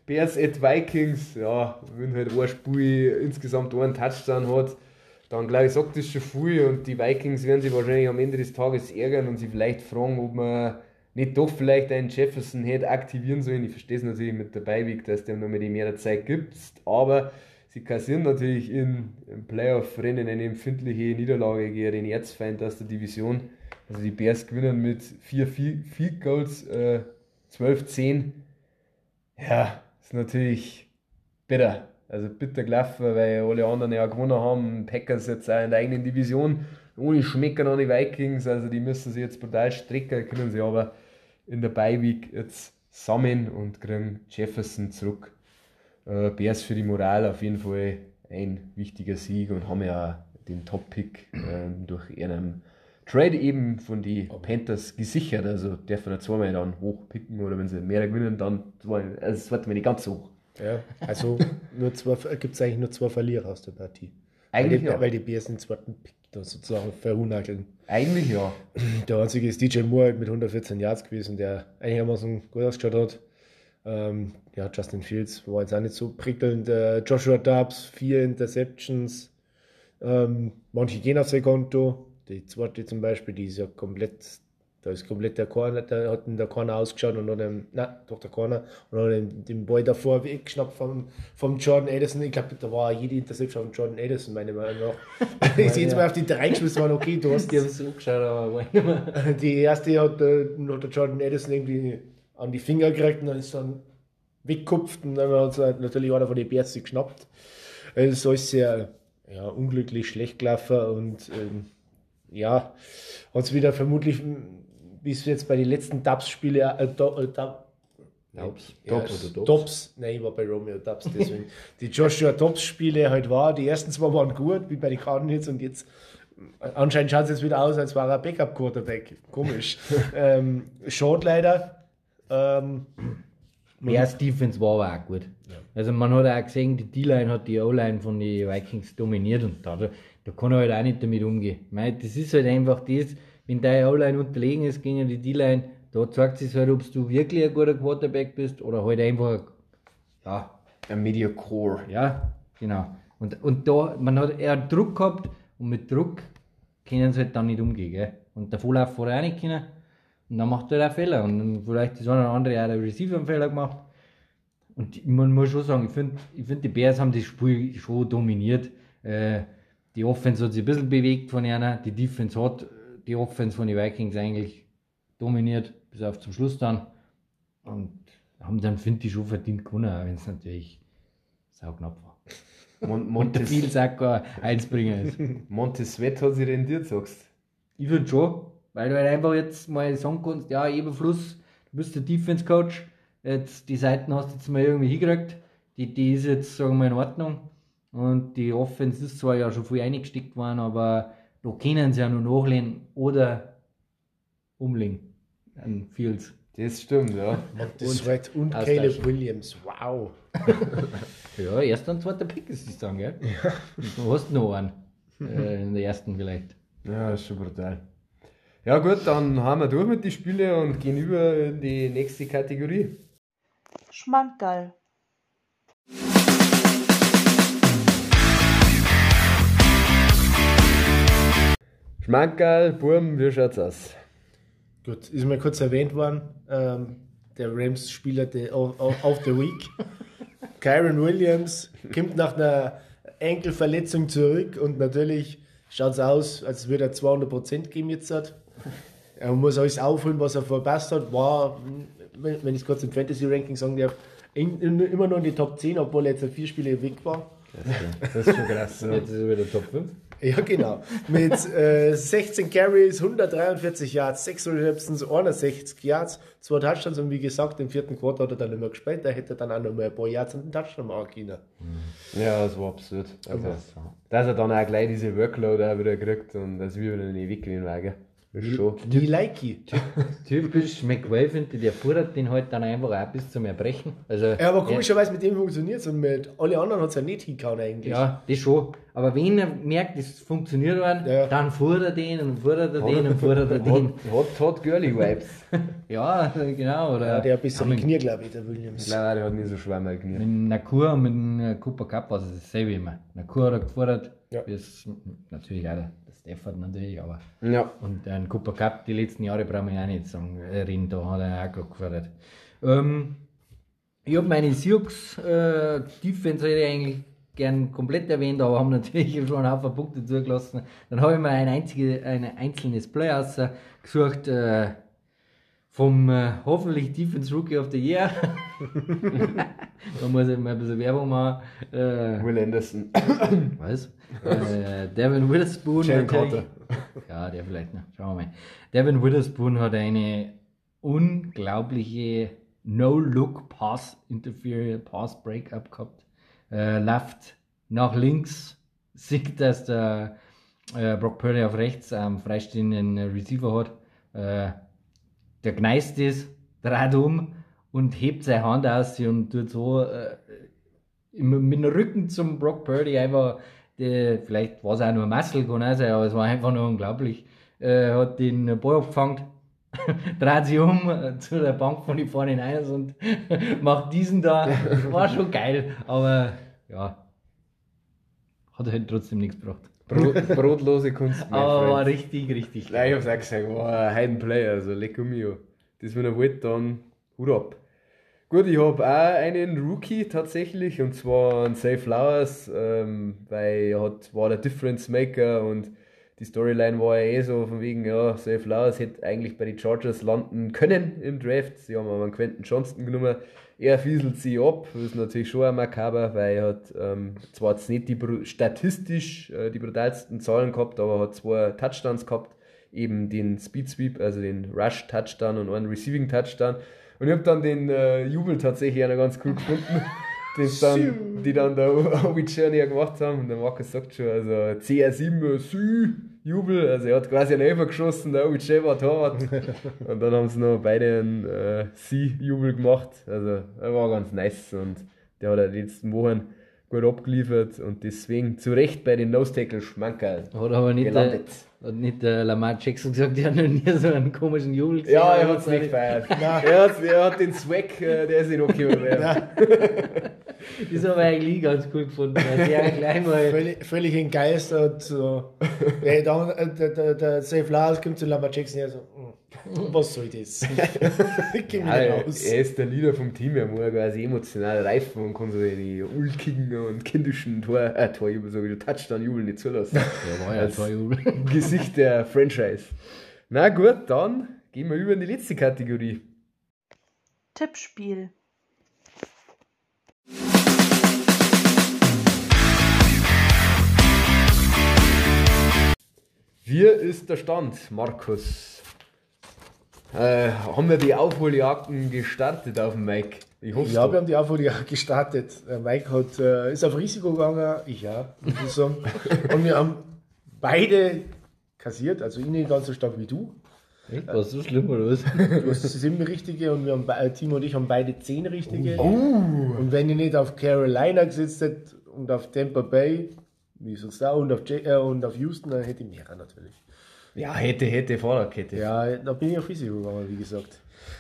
Bears at Vikings. Ja, wenn halt ein Spiel insgesamt einen Touchdown hat, dann glaube ich, sagt das schon viel und die Vikings werden sich wahrscheinlich am Ende des Tages ärgern und sich vielleicht fragen, ob man nicht doch vielleicht einen Jefferson hätte aktivieren sollen. Ich verstehe es natürlich mit der Beiweg, dass dem noch mal die mehr Zeit gibt, aber sie kassieren natürlich in, im Playoff-Rennen eine empfindliche Niederlage gegen den Erzfeind aus der Division. Also die Bears gewinnen mit vier Field Field Goals, äh, 12-10. Ja, ist natürlich bitter. Also bitter gelaufen, weil alle anderen ja gewonnen haben. Packers jetzt auch in der eigenen Division. Ohne Schmeckern an die Vikings. Also die müssen sich jetzt brutal strecken, können sie aber in der Beiweek jetzt sammeln und kriegen Jefferson zurück. Äh, Bears für die Moral auf jeden Fall ein wichtiger Sieg und haben ja den Top-Pick ähm, durch ihren Trade eben von die Panthers gesichert. Also dürfen wir zweimal dann hochpicken oder wenn sie mehr gewinnen, dann zweimal. Also es wird mir nicht ganz hoch. Ja, also (laughs) nur zwei, gibt es eigentlich nur zwei Verlierer aus der Partie. Eigentlich weil, die, ja. weil die Bears den zweiten Pick da sozusagen verhunakeln. Eigentlich ja. (clears throat) Der einzige ist DJ Moore halt mit 114 Yards gewesen, der einigermaßen gut ausgeschaut hat. Ähm, ja, Justin Fields war jetzt auch nicht so prickelnd. Äh, Joshua Dobbs, vier Interceptions. Ähm, manche gehen auf sein Konto. Die zweite zum Beispiel, die ist ja komplett, da ist komplett der Corner, da hat ihn der Corner ausgeschaut und hat den, na, doch der Corner, und hat den, den Ball davor weggeschnappt vom, vom Jordan Addison. Ich glaube, da war jede Interception von Jordan Addison, meine Meinung nach. (laughs) ich sehe jetzt mal auf die drei geschmissen, waren okay, du hast Die haben so geschaut, aber (laughs) die erste hat, äh, hat der Jordan Addison irgendwie an die Finger gekriegt und dann ist dann weggekupft und dann hat es halt natürlich einer von den Bärs geschnappt. Es ist alles sehr ja, unglücklich, schlecht gelaufen und ähm, ja, hat es wieder vermutlich, wie es jetzt bei den letzten Dubs-Spielen, äh, Do- äh, Dub- Dubs. ja, Dubs oder? Dobbs. Nein, ich war bei Romeo Dubs, deswegen. (laughs) die Joshua Dobbs-Spiele halt war, die ersten zwei waren gut, wie bei den Cardinals und jetzt anscheinend schaut es jetzt wieder aus, als war er Backup-Quarterback. Komisch. (laughs) ähm, Short leider. Ähm, Bears Defense war aber auch gut. Also man hat auch gesehen, die D-Line hat die O-Line von den Vikings dominiert und da, da kann er halt auch nicht damit umgehen. Das ist halt einfach das, wenn deine O-Line unterlegen ist gegen die D-Line, da zeigt sich halt, ob du wirklich ein guter Quarterback bist oder halt einfach, ja, Ein Mediacore. ja, genau. Und, und da, man hat eher Druck gehabt und mit Druck können sie halt dann nicht umgehen. Gell? Und der Vorlauf vorher auch nicht können. Und dann macht er halt auch Fehler. Und dann vielleicht das eine oder andere auch der Receiver einen Fehler gemacht. Und man muss schon sagen, ich finde, ich find, die Bears haben das Spiel schon dominiert. Äh, die Offense hat sich ein bisschen bewegt von einer, die Defense hat die Offense von den Vikings eigentlich dominiert, bis auf zum Schluss dann. Und haben dann, finde ich, schon verdient gewonnen, auch wenn es natürlich sauknapp war. Mon Und Montes, viel Sacker Einsbringer ist. (laughs) Montesvet hat sich rendiert, sagst Ich finde schon, weil du halt einfach jetzt mal sagen kannst, ja, Eberfluss, du bist der Defense Coach, jetzt die Seiten hast du jetzt mal irgendwie hingekriegt, die, die ist jetzt, sagen wir mal, in Ordnung. Und die Offense ist zwar ja schon viel eingesteckt worden, aber da können sie ja nur nachlehnen oder umlegen an Fields. Das stimmt, ja. das Sweat und austauschen. Caleb Williams. Wow. (laughs) Ja, erster und zweiter Pick ist es dann, gell? Und du hast noch einen. (laughs) Äh, in der ersten vielleicht. Ja, ist schon brutal. Ja gut, dann haben wir durch mit den Spielen und gehen über in die nächste Kategorie. Schmankerl. Schmankerl, Burm, wie schaut's aus? Gut, ist mal kurz erwähnt worden. Ähm, der Rams-Spieler der- of the Week. (laughs) Kyron Williams kommt nach einer Enkelverletzung zurück und natürlich schaut es aus, als würde er 200% geben jetzt. Hat. Er muss alles aufholen, was er verpasst hat. War, wenn wenn ich es kurz im Fantasy-Ranking sagen darf, in, in, immer noch in die Top 10, obwohl er jetzt vier Spiele weg war. Das ist schon krass. Ja. Jetzt ist er wieder Top 5. Ja, genau. Mit äh, 16 Carries, 143 Yards, 6 Receptions, 61 Yards, zwei Touchdowns und wie gesagt, im vierten Quarter hat er dann mehr gespielt, da hätte er dann auch noch mal ein paar Yards und einen Touchdown machen können. ja, das war absurd. Also, dass er dann auch gleich diese Workload auch wieder kriegt und dass wir wieder nicht weggehen wagen. Ist schon. Die Likey. Typisch ich, der fordert den halt dann einfach auch bis zum Erbrechen. Also, Ja, aber komischerweise mit dem funktioniert es und mit alle anderen hat es ja nicht hingehauen eigentlich. Ja, das schon. Aber wenn er merkt, es funktioniert einen, Ja. dann fordert er den und fordert er den und fordert er den. Hot, hot, hot Girly Vibes. (laughs) Ja, genau. Oder Ja, der hat ein bisschen mit, Knie, glaube ich, der Williams. Nein, der hat nicht so schwer mal gekniet. mit Nakur und mit dem Cooper Cup war es dasselbe immer. Nakur hat er gefordert, Ja. bis, natürlich auch Stafford natürlich, aber Ja. Und ein Cooper Cup, die letzten Jahre brauchen wir auch nicht sagen, reden, da hat er auch gerade gefordert. Ähm, ich habe meine Sioux äh, Defense eigentlich gern komplett erwähnt, aber haben natürlich (laughs) schon einen Haufen Punkte zugelassen. Dann habe ich mir ein, einzige, ein einzelnes Play gesucht äh, vom äh, hoffentlich Defense Rookie of the Year. (laughs) da muss ich mal ein bisschen Werbung machen. Äh, Will Anderson. was? äh, Devin Witherspoon. Natürlich. Carter. Ja, der vielleicht noch. Schauen wir mal. Devin Witherspoon hat eine unglaubliche No-Look Pass Interfere Pass Breakup gehabt. Äh, läuft nach links, sieht, dass der äh, Brock Purdy auf rechts einen freistehenden Receiver hat. Äh, der gneist ist, dreht um und hebt seine Hand aus und tut so, äh, mit dem Rücken zum Brock Purdy einfach, der, vielleicht war es auch nur ein Muscle, kann auch sein, aber es war einfach nur unglaublich. Äh, hat den Ball abgefangen, (laughs) dreht sich um äh, zu der Bank von den vorne Niners und (laughs) macht diesen da. War schon geil, aber ja, hat halt trotzdem nichts gebracht. Brot, brotlose Kunst. Aber war richtig, richtig Nein, ich hab's auch gesagt, war ein Heidenplayer, also lecker mio. Das, wenn er wollte, dann Hut ab. Gut, ich habe auch einen Rookie tatsächlich, und zwar einen Safe Flowers, ähm, weil er hat, war der Difference Maker und die Storyline war ja eh so von wegen, ja, Safe Flowers hätte eigentlich bei den Chargers landen können im Draft. Sie haben aber einen Quentin Johnston genommen. Er fieselt sie ab, das ist natürlich schon ein makaber, weil er hat ähm, zwar jetzt nicht die, statistisch äh, die brutalsten Zahlen gehabt, aber hat zwei Touchdowns gehabt, eben den Speed Sweep, also den Rush Touchdown und einen Receiving Touchdown. Und ich habe dann den äh, Jubel tatsächlich einer ganz cool gefunden, (laughs) den dann, die dann der (laughs) OBJ ja gemacht haben. Und der Markus sagt schon, also CR7 äh, Sü, Jubel, also er hat quasi einen Elfer geschossen, der OBJ war Torwart. (laughs) und dann haben sie noch beide einen äh, Sie-Jubel gemacht. Also er war ganz nice und der hat ja die letzten Wochen gut abgeliefert und deswegen zu Recht bei den Nose-Tackle Schmankerl. Hat aber nicht, der, Gelandet. hat nicht der Lamar Jackson gesagt, der hat noch nie so einen komischen Jubel gesehen. Ja, er hat es nicht gefeiert. (laughs) er, hat, er hat den Swag, äh, der ist nicht okay. (laughs) Das habe ich eigentlich ganz cool gefunden, weil der (laughs) gleich mal. Völlig, völlig entgeistert. So. äh, der, der, der Safe Lars kommt zu Lamar Jackson her so, "Hm, was soll das? (laughs) Geh mir Ja, raus. er ist der Leader vom Team, er muss ja quasi emotional reifen und kann so die ulkigen und kindischen Tor, äh, Torjubel, so wie du Touchdown-Jubel nicht zulassen. Ja, war ja Als zwei Jubel. (laughs) Gesicht der Franchise. Na gut, dann gehen wir über in die letzte Kategorie. Tippspiel. Wie ist der Stand, Markus? Äh, haben wir die Aufholjagden gestartet auf dem Mike? Ich hoffe, Ja, wir haben die Aufholie gestartet. Der Mike hat, äh, ist auf Risiko gegangen, ich ja, muss ich sagen. (laughs) Und wir haben beide kassiert, also ich nicht ganz so stark wie du. Echt? War so schlimm oder was? (laughs) Du hast sieben richtige und wir haben, be- Timo und ich haben beide zehn richtige. Und wenn ihr nicht auf Carolina gesetzt hättet und auf Tampa Bay, wie sonst da, und auf, J äh, und auf Houston, dann hätte ich mehr natürlich. Ja, hätte, hätte, Fahrradkette. Ja, da bin ich auf Risiko gegangen, wie gesagt.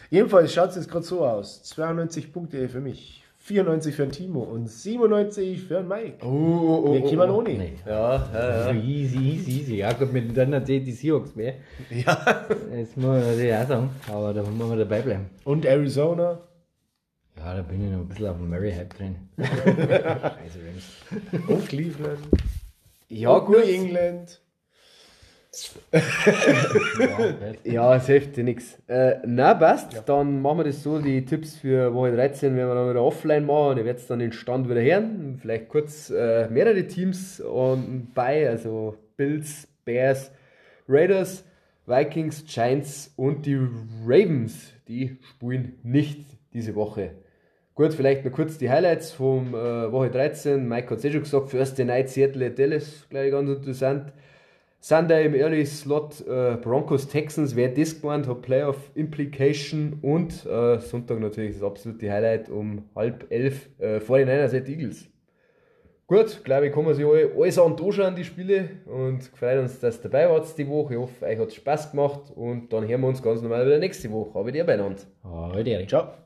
Jedenfalls schaut es jetzt gerade so aus. 92 Punkte für mich, 94 für den Timo und 97 für den Mike. Oh, oh, oh, Wir oh, kommen oh. ohne. Nee. Ja, ja, ja. Easy, easy, easy. Ja, gut, mit dann erzählt die Seahawks mehr. Ja. Das muss man natürlich auch sagen, aber da muss man dabei bleiben. Und Arizona. Ja, da bin ich noch ein bisschen auf dem Murray-Hype drin. (laughs) Scheiße, Rams. Und Cleveland. Ja, und gut. New England. Ja. Ja, es hilft dir nichts. Äh, na, passt. Dann machen wir das so. Die Tipps für Woche 13 werden wir dann wieder offline machen. Ihr werdet dann den Stand wieder hören. Vielleicht kurz äh, mehrere Teams und bei, also Bills, Bears, Raiders, Vikings, Giants und die Ravens. Die spielen nicht diese Woche. Gut, vielleicht noch kurz die Highlights vom äh, Woche 13. Mike hat es eh schon gesagt, Thursday Night Seattle at Dallas, gleich ganz interessant. Sunday im Early Slot äh, Broncos Texans, wer das gemeint hat, Playoff Implication und äh, Sonntag natürlich das absolute Highlight um halb elf äh, 49ers at Eagles. Gut, glaube ich, kann man sich alle, alles an anschauen, die Spiele und freut uns, dass ihr dabei wart die Woche. Ich hoffe, euch hat es Spaß gemacht und dann hören wir uns ganz normal wieder nächste Woche. Habe ich dir beieinander. Erik. Ciao.